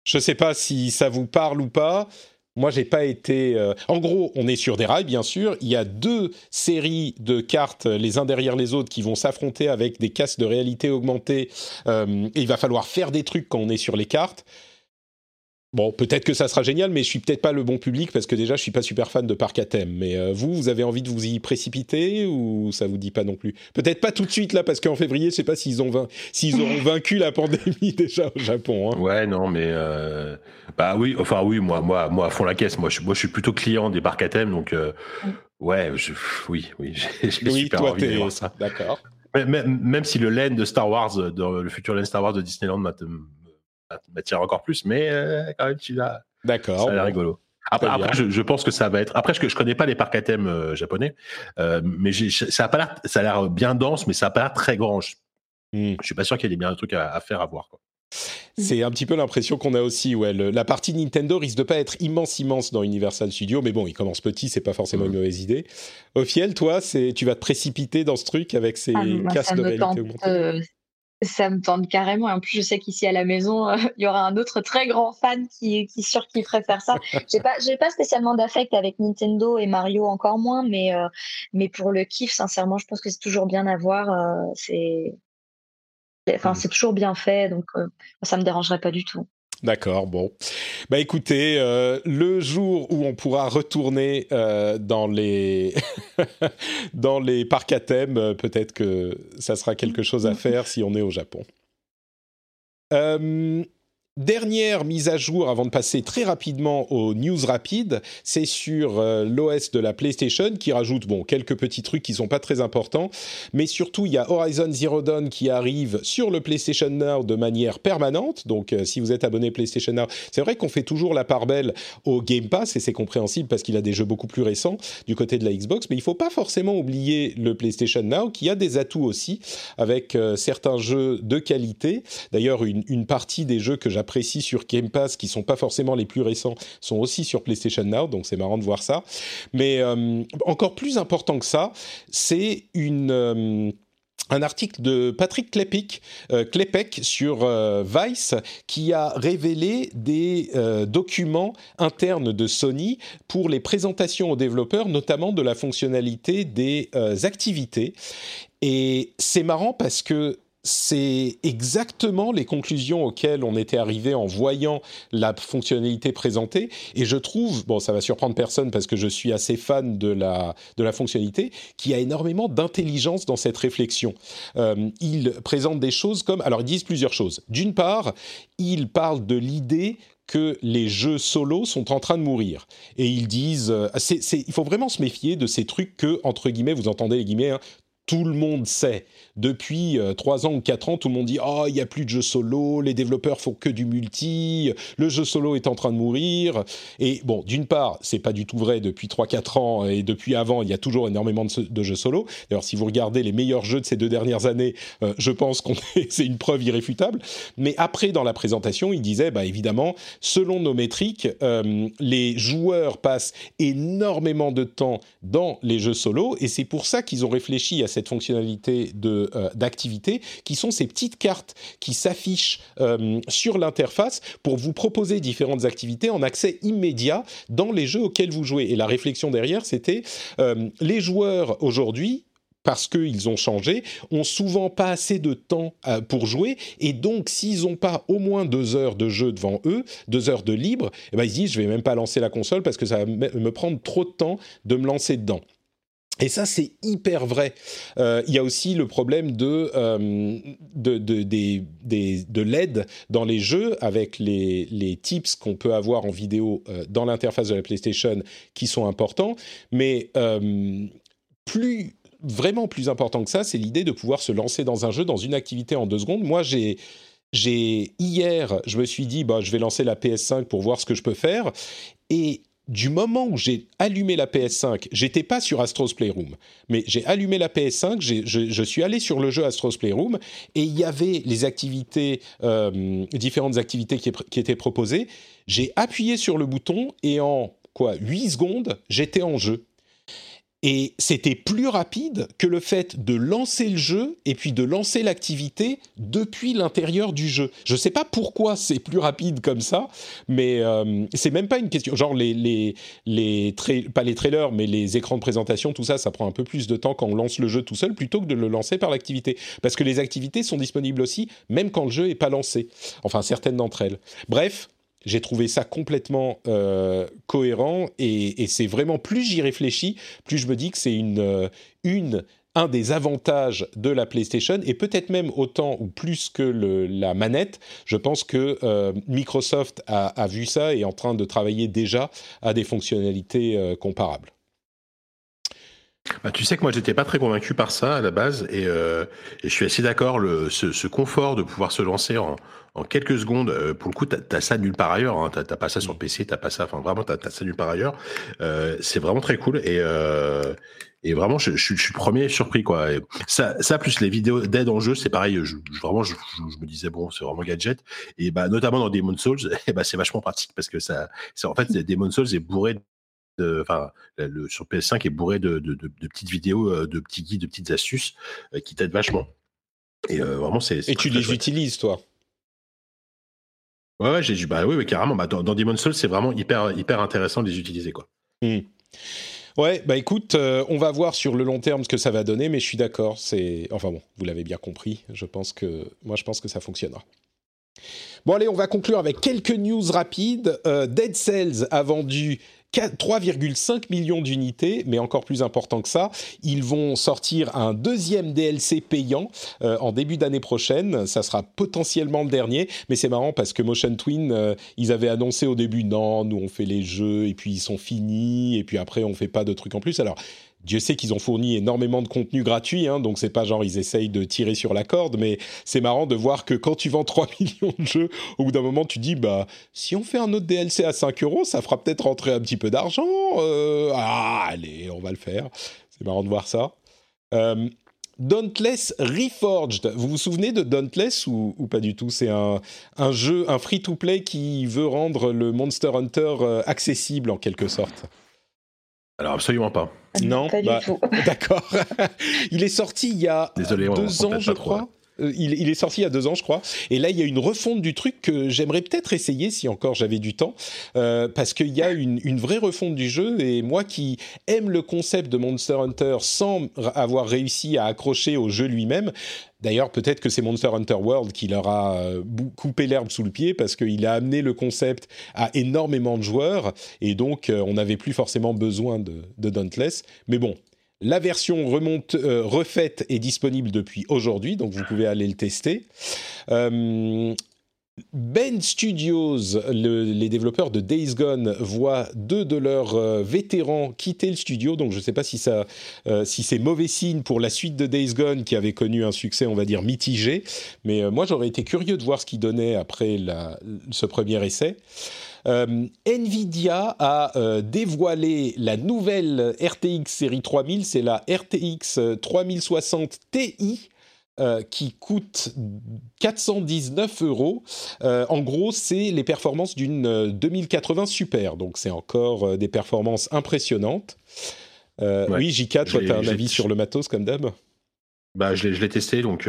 je sais pas si ça vous parle ou pas. Moi, j'ai pas été. Euh, en gros, on est sur des rails, bien sûr. Il y a deux séries de cartes, les uns derrière les autres, qui vont s'affronter avec des casques de réalité augmentée. Euh, il va falloir faire des trucs quand on est sur les cartes. Bon, peut-être que ça sera génial, mais je suis peut-être pas le bon public parce que déjà je suis pas super fan de parc à thème. Mais euh, vous, vous avez envie de vous y précipiter ou ça vous dit pas non plus? Peut-être pas tout de suite là, parce qu'en février, je sais pas s'ils ont s'ils auront vaincu la pandémie déjà au Japon. Hein. Ouais, non, mais euh... bah oui, enfin oui, moi, moi, moi à fond la caisse. Moi, je, moi, je suis plutôt client des parcs à thème, donc euh... ouais, je... oui, oui, j'ai oui, super envie de voir ça. D'accord. Même, même, si le laine de Star Wars, de, le futur laine Star Wars de Disneyland m'attire encore plus, mais euh, quand même, tu l'as. D'accord. Ça a l'air rigolo. Après, après je, pense que ça va être. Après, je, je connais pas les parcs à thème euh, japonais, euh, mais ça a pas l'air, ça a l'air bien dense, mais ça a pas l'air très grand. Je, hmm. je suis pas sûr qu'il y ait bien de trucs à, faire à voir. Quoi. C'est un petit peu l'impression qu'on a aussi. Ouais, la partie Nintendo risque de pas être immense, immense dans Universal Studios, mais bon, il commence petit, c'est pas forcément une hmm. mauvaise idée. Ophiel, toi, c'est, tu vas te précipiter dans ce truc avec ces ah, casques de réalité augmentée ça me tente carrément. Et en plus, je sais qu'ici à la maison, euh, il y aura un autre très grand fan qui, qui surkifferait faire ça. J'ai pas, j'ai pas spécialement d'affect avec Nintendo et Mario encore moins, mais, euh, mais pour le kiff, sincèrement, je pense que c'est toujours bien à voir. Euh, c'est, enfin, mmh. c'est toujours bien fait, donc ça me dérangerait pas du tout. D'accord, bon. Bah écoutez, euh, le jour où on pourra retourner euh, dans les dans les parcs à thème, euh, peut-être que ça sera quelque chose à faire si on est au Japon. Dernière mise à jour avant de passer très rapidement aux news rapides, c'est sur euh, l'OS de la PlayStation qui rajoute bon quelques petits trucs qui sont pas très importants, mais surtout il y a Horizon Zero Dawn qui arrive sur le PlayStation Now de manière permanente. Donc euh, si vous êtes abonné PlayStation Now, c'est vrai qu'on fait toujours la part belle au Game Pass et c'est compréhensible parce qu'il a des jeux beaucoup plus récents du côté de la Xbox, mais il faut pas forcément oublier le PlayStation Now qui a des atouts aussi avec euh, certains jeux de qualité. D'ailleurs une, partie des jeux que précis sur Game Pass, qui sont pas forcément les plus récents, sont aussi sur PlayStation Now, donc c'est marrant de voir ça. Mais euh, encore plus important que ça, c'est une euh, un article de Patrick Klepek, euh, Klepek sur Vice qui a révélé des documents internes de Sony pour les présentations aux développeurs, notamment de la fonctionnalité des activités. Et c'est marrant parce que c'est exactement les conclusions auxquelles on était arrivé en voyant la fonctionnalité présentée. Et je trouve, bon, ça va surprendre personne parce que je suis assez fan de la, de la fonctionnalité, qu'il y a énormément d'intelligence dans cette réflexion. Euh, ils présentent des choses comme, alors ils disent plusieurs choses. D'une part, ils parlent de l'idée que les jeux solo sont en train de mourir. Et ils disent, euh, il faut vraiment se méfier de ces trucs que, entre guillemets, vous entendez les guillemets, hein, tout le monde sait. Depuis euh, trois ans ou quatre ans, tout le monde dit Oh, il n'y a plus de jeux solo, les développeurs font que du multi, le jeu solo est en train de mourir. Et bon, d'une part, c'est pas du tout vrai depuis trois quatre ans, et depuis avant, il y a toujours énormément de, jeux solo. D'ailleurs, si vous regardez les meilleurs jeux de ces deux dernières années, euh, je pense que c'est une preuve irréfutable. Mais après, dans la présentation, il disait Bah évidemment, selon nos métriques, euh, les joueurs passent énormément de temps dans les jeux solo, et c'est pour ça qu'ils ont réfléchi à cette fonctionnalité de d'activité, qui sont ces petites cartes qui s'affichent euh, sur l'interface pour vous proposer différentes activités en accès immédiat dans les jeux auxquels vous jouez. Et la réflexion derrière, c'était euh, les joueurs aujourd'hui parce qu'ils ont changé, ont souvent pas assez de temps pour jouer, et donc s'ils n'ont pas au moins deux heures de jeu devant eux, deux heures de libre, eh ben ils disent je vais même pas lancer la console parce que ça va me prendre trop de temps de me lancer dedans. Et ça, c'est hyper vrai. Euh, il y a aussi le problème de, euh, de, de, de l'aide dans les jeux avec les, les tips qu'on peut avoir en vidéo euh, dans l'interface de la PlayStation qui sont importants. Mais plus, vraiment plus important que ça, c'est l'idée de pouvoir se lancer dans un jeu, dans une activité en deux secondes. Moi, j'ai j'ai hier, je me suis dit, bah, je vais lancer la PS5 pour voir ce que je peux faire. Et du moment où j'ai allumé la PS5, j'étais pas sur Astro's Playroom, mais j'ai allumé la PS5, je, suis allé sur le jeu Astro's Playroom et il y avait les activités, euh, différentes activités qui, étaient proposées. J'ai appuyé sur le bouton et en quoi 8 secondes, j'étais en jeu. Et c'était plus rapide que le fait de lancer le jeu et puis de lancer l'activité depuis l'intérieur du jeu. Je ne sais pas pourquoi c'est plus rapide comme ça, mais euh, c'est même pas une question. Genre les les les pas les trailers, mais les écrans de présentation, tout ça, ça prend un peu plus de temps quand on lance le jeu tout seul plutôt que de le lancer par l'activité, parce que les activités sont disponibles aussi même quand le jeu est pas lancé. Enfin certaines d'entre elles. Bref, j'ai trouvé ça complètement euh, cohérent et, c'est vraiment plus j'y réfléchis, plus je me dis que c'est une, euh, une un des avantages de la PlayStation et peut-être même autant ou plus que la manette. Je pense que euh, Microsoft a, a, vu ça et est en train de travailler déjà à des fonctionnalités comparables. Bah, tu sais que moi j'étais pas très convaincu par ça à la base et, euh, et je suis assez d'accord le ce, ce, confort de pouvoir se lancer en, en quelques secondes euh, pour le coup t'as as ça nulle part ailleurs hein, t'as pas ça sur PC t'as pas ça enfin vraiment t'as as ça nulle part ailleurs. Euh, c'est vraiment très cool et euh, et vraiment je, je, je, suis premier surpris quoi. Et ça ça plus les vidéos d'aide en jeu c'est pareil je, vraiment je, me disais bon c'est vraiment gadget et bah notamment dans Demon Souls et bah c'est vachement pratique parce que ça c'est en fait Demon Souls est bourré enfin, le, sur PS5 est bourré de, de, de, petites vidéos, euh, de petits guides, de petites astuces euh, qui t'aident vachement. Et euh, vraiment, c'est. Et tu les utilises, toi? Ouais, ouais, j'ai bah oui, oui, carrément. Bah, dans, dans Demon's Souls, c'est vraiment hyper, hyper intéressant de les utiliser, quoi. Mmh. Ouais, bah écoute, on va voir sur le long terme ce que ça va donner, mais je suis d'accord. C'est, enfin bon, vous l'avez bien compris. Je pense que, moi, je pense que ça fonctionnera. Bon allez, on va conclure avec quelques news rapides. Dead Cells a vendu 3,5 millions d'unités, mais encore plus important que ça, ils vont sortir un deuxième DLC payant euh, en début d'année prochaine. Ça sera potentiellement le dernier, mais c'est marrant parce que Motion Twin, euh, ils avaient annoncé au début non, nous on fait les jeux et puis ils sont finis et puis après on fait pas de trucs en plus. Alors Dieu sait qu'ils ont fourni énormément de contenu gratuit, hein, donc c'est pas genre ils essayent de tirer sur la corde, mais c'est marrant de voir que quand tu vends 3 millions de jeux, au bout d'un moment tu dis bah si on fait un autre DLC à 5 euros, ça fera peut-être rentrer un petit peu d'argent. Euh, ah allez, on va le faire. C'est marrant de voir ça. Euh, Dauntless Reforged. Vous vous souvenez de Dauntless ou, pas du tout? C'est un, un, jeu, un free-to-play qui veut rendre le Monster Hunter euh, accessible en quelque sorte. Alors absolument pas. Non, pas du bah, tout. D'accord. il est sorti il y a deux ans, je crois. Il, est sorti il y a deux ans, je crois. Et là, il y a une refonte du truc que j'aimerais peut-être essayer si encore j'avais du temps, euh, parce qu'il y a une, vraie refonte du jeu. Et moi, qui aime le concept de Monster Hunter sans avoir réussi à accrocher au jeu lui-même, D'ailleurs, peut-être que c'est Monster Hunter World qui leur a euh, coupé l'herbe sous le pied parce qu'il a amené le concept à énormément de joueurs et donc euh, on n'avait plus forcément besoin de, Dauntless. Mais bon, la version remonte, euh, refaite est disponible depuis aujourd'hui, donc vous pouvez aller le tester. Ben Studios, les développeurs de Days Gone, voient deux de leurs euh, vétérans quitter le studio. Donc je ne sais pas si, ça, euh, si c'est mauvais signe pour la suite de Days Gone, qui avait connu un succès, on va dire, mitigé. Mais euh, moi, j'aurais été curieux de voir ce qu'il donnait après ce premier essai. Nvidia a dévoilé la nouvelle RTX série 3000, c'est la RTX 3060 Ti euh, qui coûte 419 euros. Euh, en gros, c'est les performances d'une 2080 Super, donc c'est encore euh, des performances impressionnantes. Oui, J4, toi, tu as un avis sur le matos comme d'hab? Bah, Je l'ai testé, donc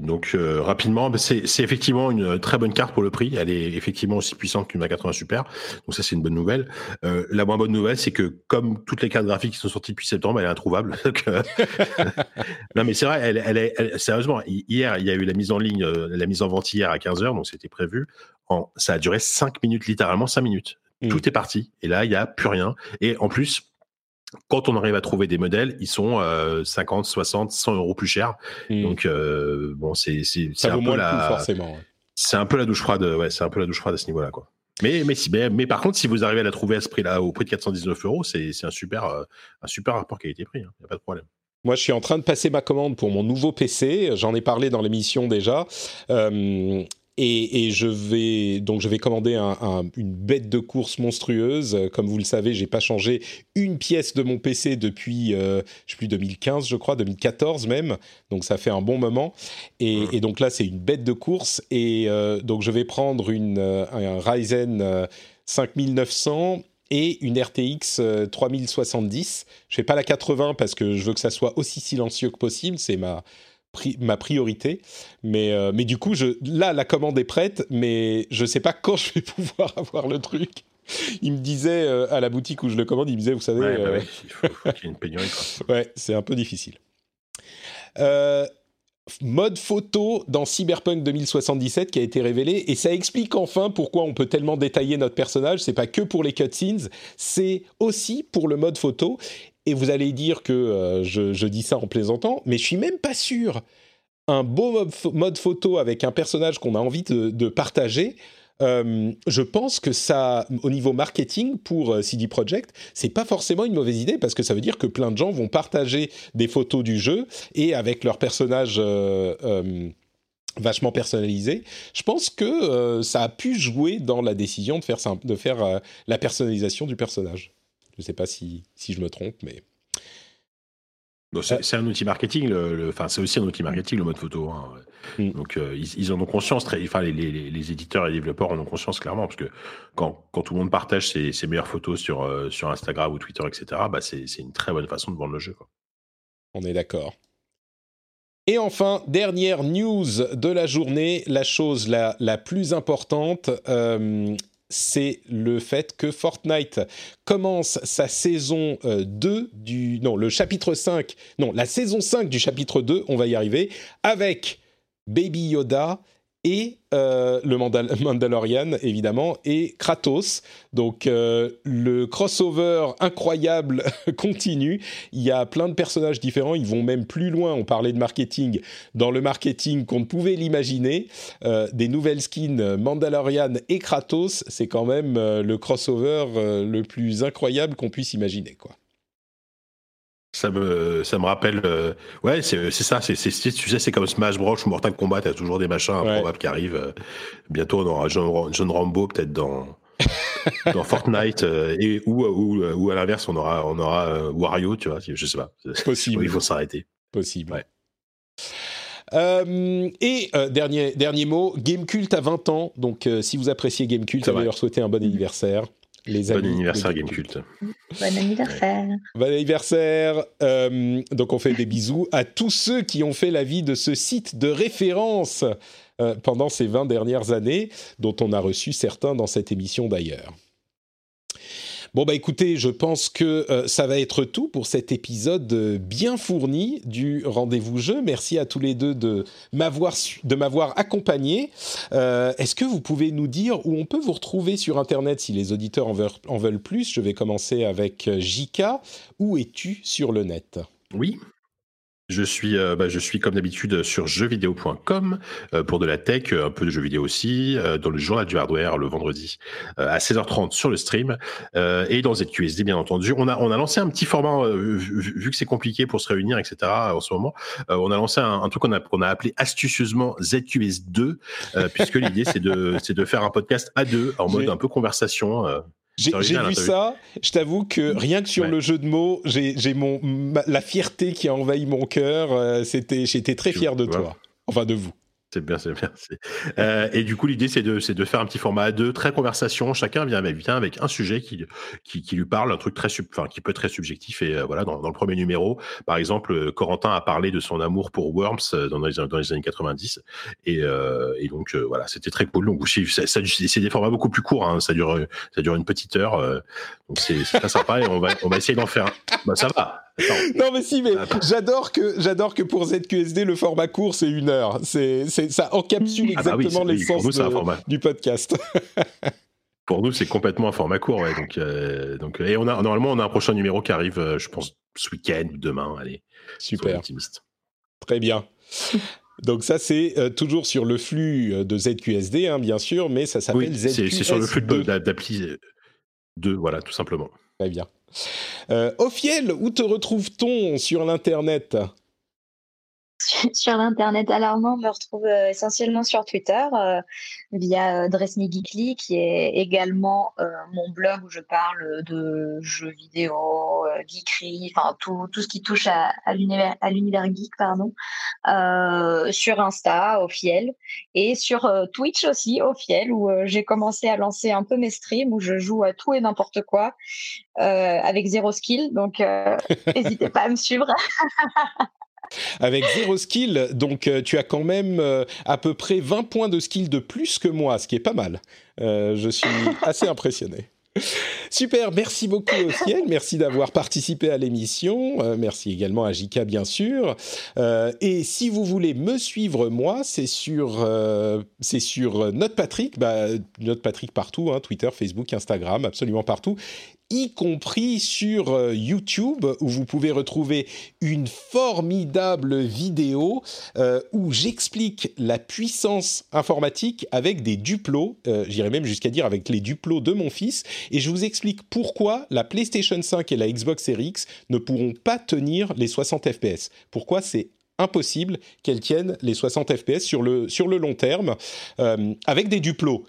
donc euh, rapidement, bah, c'est effectivement une très bonne carte pour le prix. Elle est effectivement aussi puissante qu'une A80 Super. Donc ça c'est une bonne nouvelle. Euh, la moins bonne nouvelle, c'est que comme toutes les cartes graphiques qui sont sorties depuis septembre, elle est introuvable. Euh, non mais c'est vrai, elle, elle, est, sérieusement, hier il y a eu la mise en ligne, la mise en vente hier à 15 h donc c'était prévu. En, ça a duré 5 minutes, littéralement 5 minutes. Mmh. Tout est parti. Et là, il n'y a plus rien. Et en plus, quand on arrive à trouver des modèles, ils sont 50, 60, 100 euros plus chers. Hmm. Donc euh, bon, c'est un peu la forcément. C'est un peu la douche froide. Ouais, c'est un peu la douche froide à ce niveau-là, quoi. Mais mais, si, mais, par contre, si vous arrivez à la trouver à ce prix-là, au prix de 419 euros, c'est un super euh, un super rapport qualité-prix. Il hein. n'y a pas de problème. Moi, je suis en train de passer ma commande pour mon nouveau PC. J'en ai parlé dans l'émission déjà. Euh, et, je vais donc je vais commander une bête de course monstrueuse. Comme vous le savez, j'ai pas changé une pièce de mon PC depuis euh, je sais plus 2015, je crois, 2014 même. Donc ça fait un bon moment. Et, mmh. donc là, c'est une bête de course. Et euh, donc je vais prendre une euh, un Ryzen 5900 et une RTX 3070. Je fais pas la 80 parce que je veux que ça soit aussi silencieux que possible. C'est ma ma priorité. Mais, euh, mais du coup, je, là, la commande est prête, mais je ne sais pas quand je vais pouvoir avoir le truc. Il me disait euh, à la boutique où je le commande, il me disait, vous savez. Ouais, bah euh, il faut, qu'il y ait une pénurie. ouais, c'est un peu difficile. mode photo dans Cyberpunk 2077 qui a été révélé et ça explique enfin pourquoi on peut tellement détailler notre personnage. C'est pas que pour les cutscenes, c'est aussi pour le mode photo et vous allez dire que euh, je, dis ça en plaisantant, mais je suis même pas sûr. Un beau mode, photo avec un personnage qu'on a envie de, partager, euh, je pense que ça, au niveau marketing pour euh, CD Projekt, c'est pas forcément une mauvaise idée parce que ça veut dire que plein de gens vont partager des photos du jeu et avec leur personnage vachement personnalisé. Je pense que ça a pu jouer dans la décision de faire la personnalisation du personnage. Je ne sais pas si, si je me trompe, mais. c'est un outil marketing, le, c'est aussi un outil marketing le mode photo. Hein. Mm. Donc euh, ils, en ont conscience, très, enfin les, les, les, éditeurs et les développeurs en ont conscience clairement parce que quand, quand tout le monde partage ses, ses meilleures photos sur, euh, sur Instagram ou Twitter, etc. Bah c'est une très bonne façon de vendre le jeu. Quoi. On est d'accord. Et enfin, dernière news de la journée, la chose la, la plus importante, euh, c'est le fait que Fortnite commence sa saison 2 euh, du... Non, le chapitre 5, non, la saison 5 du chapitre 2, on va y arriver, avec Baby Yoda et euh, le Mandalorian évidemment et Kratos. Donc euh, le crossover incroyable continue. Il y a plein de personnages différents. Ils vont même plus loin. On parlait de marketing dans le marketing qu'on ne pouvait l'imaginer. Euh, des nouvelles skins Mandalorian et Kratos, c'est quand même le crossover le plus incroyable qu'on puisse imaginer quoi. Ça me, ça me rappelle. Euh, ouais, c'est ça. C'est, tu sais, c'est comme Smash Bros ou Mortal Kombat. T'as toujours des machins improbables qui arrivent. Euh, bientôt, on aura John, John Rambo peut-être dans dans Fortnite euh, et ou, ou, ou à l'inverse, on aura on aura Wario. Tu vois, je sais pas. Possible. Il faut s'arrêter. Possible. Ouais. et dernier, dernier mot, Gamecult a 20 ans, donc si vous appréciez Gamecult, ça va leur souhaiter un bon anniversaire bon anniversaire Gamecult. Bon anniversaire. Bon anniversaire. Euh, donc on fait des bisous à tous ceux qui ont fait la vie de ce site de référence euh, pendant ces 20 dernières années, dont on a reçu certains dans cette émission d'ailleurs. Bon bah écoutez, je pense que euh, ça va être tout pour cet épisode euh, bien fourni du rendez-vous jeu. Merci à tous les deux de m'avoir accompagné. Euh, est-ce que vous pouvez nous dire où on peut vous retrouver sur internet si les auditeurs en veulent, en veulent plus? Je vais commencer avec Jika. Où es-tu sur le net? Oui, Je suis, euh, bah, je suis comme d'habitude sur jeuxvideo.com euh, pour de la tech, un peu de jeux vidéo aussi, euh, dans le journal du hardware le vendredi à 16h30 sur le stream et dans ZQSD bien entendu. On a on a lancé un petit format vu, que c'est compliqué pour se réunir etc. En ce moment, on a lancé un, truc qu'on a qu'on a appelé astucieusement ZQS2 puisque l'idée c'est de c'est de faire un podcast à deux en mode un peu conversation. J'ai vu ça. Je t'avoue que rien que sur le jeu de mots, j'ai mon la fierté qui a envahi mon cœur. Euh, c'était, j'étais très fier de toi. Enfin, de vous. C'est bien, c'est bien. Euh, et du coup, l'idée, c'est de, de faire un petit format à deux, très conversation. Chacun vient avec, vient avec un sujet qui, qui, qui lui parle, un truc très, sub, enfin, qui peut être très subjectif. Et euh, voilà, dans, dans, le premier numéro, par exemple, euh, Corentin a parlé de son amour pour Worms euh, dans les, dans les années 90. Et, euh, et donc, voilà, c'était très cool. Donc, c'est des formats beaucoup plus courts. Hein. Ça dure, ça dure une petite heure. donc, c'est très sympa. Et on va, on va essayer d'en faire. Bah, ça va. Non mais si, mais j'adore que j'adore que pour ZQSD le format court c'est une heure. C'est ça encapsule ah bah exactement l'essence du podcast. pour nous c'est complètement un format court, ouais. Donc euh, donc et on a normalement on a un prochain numéro qui arrive, euh, je pense ce week-end ou demain. Allez, super. Optimiste. Très bien. Donc ça, c'est euh, toujours sur le flux de ZQSD, hein, bien sûr, mais ça s'appelle oui, ZQSD. C'est sur le flux d'appli 2, voilà, tout simplement. Très bien. Euh, Ophiel, où te retrouve-t-on sur l'Internet? sur l'internet alarmant, on me retrouve euh, essentiellement sur Twitter euh, via euh, Geekly, qui est également euh, mon blog où je parle de jeux vidéo, geekery, enfin tout, tout ce qui touche à, à l'univers geek, pardon. sur Insta, Ophiel, et sur Twitch aussi, Ophiel, où j'ai commencé à lancer un peu mes streams où je joue à tout et n'importe quoi avec zéro skill. Donc n'hésitez pas à me suivre. avec zéro skill. Donc, euh, tu as quand même euh, à peu près 20 points de skill de plus que moi, ce qui est pas mal. Euh, je suis assez impressionné. Super, merci beaucoup Ciel, merci d'avoir participé à l'émission, merci également à Jika bien sûr. et si vous voulez me suivre moi, c'est sur c'est sur Note Patrick, bah, Note Patrick partout, hein, Twitter, Facebook, Instagram, absolument partout y compris sur euh, YouTube, où vous pouvez retrouver une formidable vidéo euh, où j'explique la puissance informatique avec des duplos, euh, j'irais même jusqu'à dire avec les duplos de mon fils, et je vous explique pourquoi la PlayStation 5 et la Xbox Series X ne pourront pas tenir les 60 FPS. Pourquoi c'est impossible qu'elles tiennent les 60 FPS sur le, sur le long terme avec des duplos.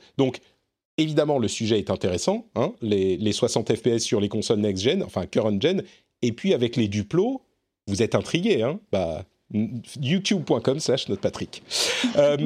Évidemment, le sujet est intéressant, hein, les, 60 FPS sur les consoles next-gen, enfin current-gen, et puis avec les duplos, vous êtes intrigué, hein bah, youtube.com slash notepatrick. euh,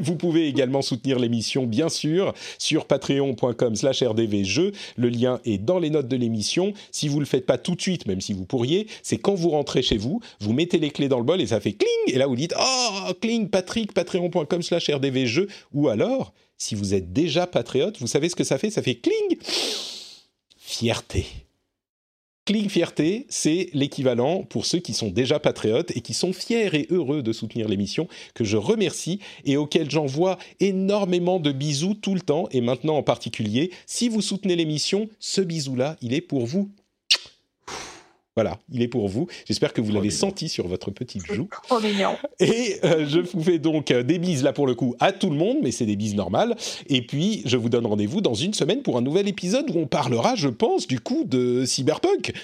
vous pouvez également soutenir l'émission, bien sûr, sur patreon.com slash rdvjeux. Le lien est dans les notes de l'émission. Si vous ne le faites pas tout de suite, même si vous pourriez, c'est quand vous rentrez chez vous, vous mettez les clés dans le bol et ça fait cling, et là vous dites « Oh, cling, Patrick, patreon.com slash rdvjeux » ou alors si vous êtes déjà patriote, vous savez ce que ça fait? Ça fait cling Fierté. Cling Fierté, c'est l'équivalent pour ceux qui sont déjà patriotes et qui sont fiers et heureux de soutenir l'émission, que je remercie et auxquels j'envoie énormément de bisous tout le temps et maintenant en particulier. Si vous soutenez l'émission, ce bisou-là, il est pour vous voilà, il est pour vous. J'espère que vous l'avez senti sur votre petite joue. Trop mignon. Et euh, je vous fais donc euh, des bises là pour le coup à tout le monde, mais c'est des bises normales. Et puis je vous donne rendez-vous dans une semaine pour un nouvel épisode où on parlera, je pense, du coup de Cyberpunk.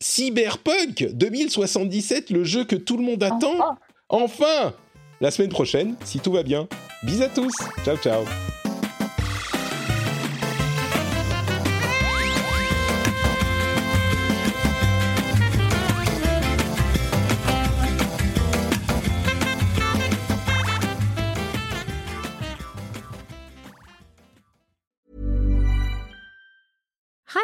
Cyberpunk 2077, le jeu que tout le monde attend. Enfin, enfin La semaine prochaine, si tout va bien. Bis à tous. Ciao, ciao.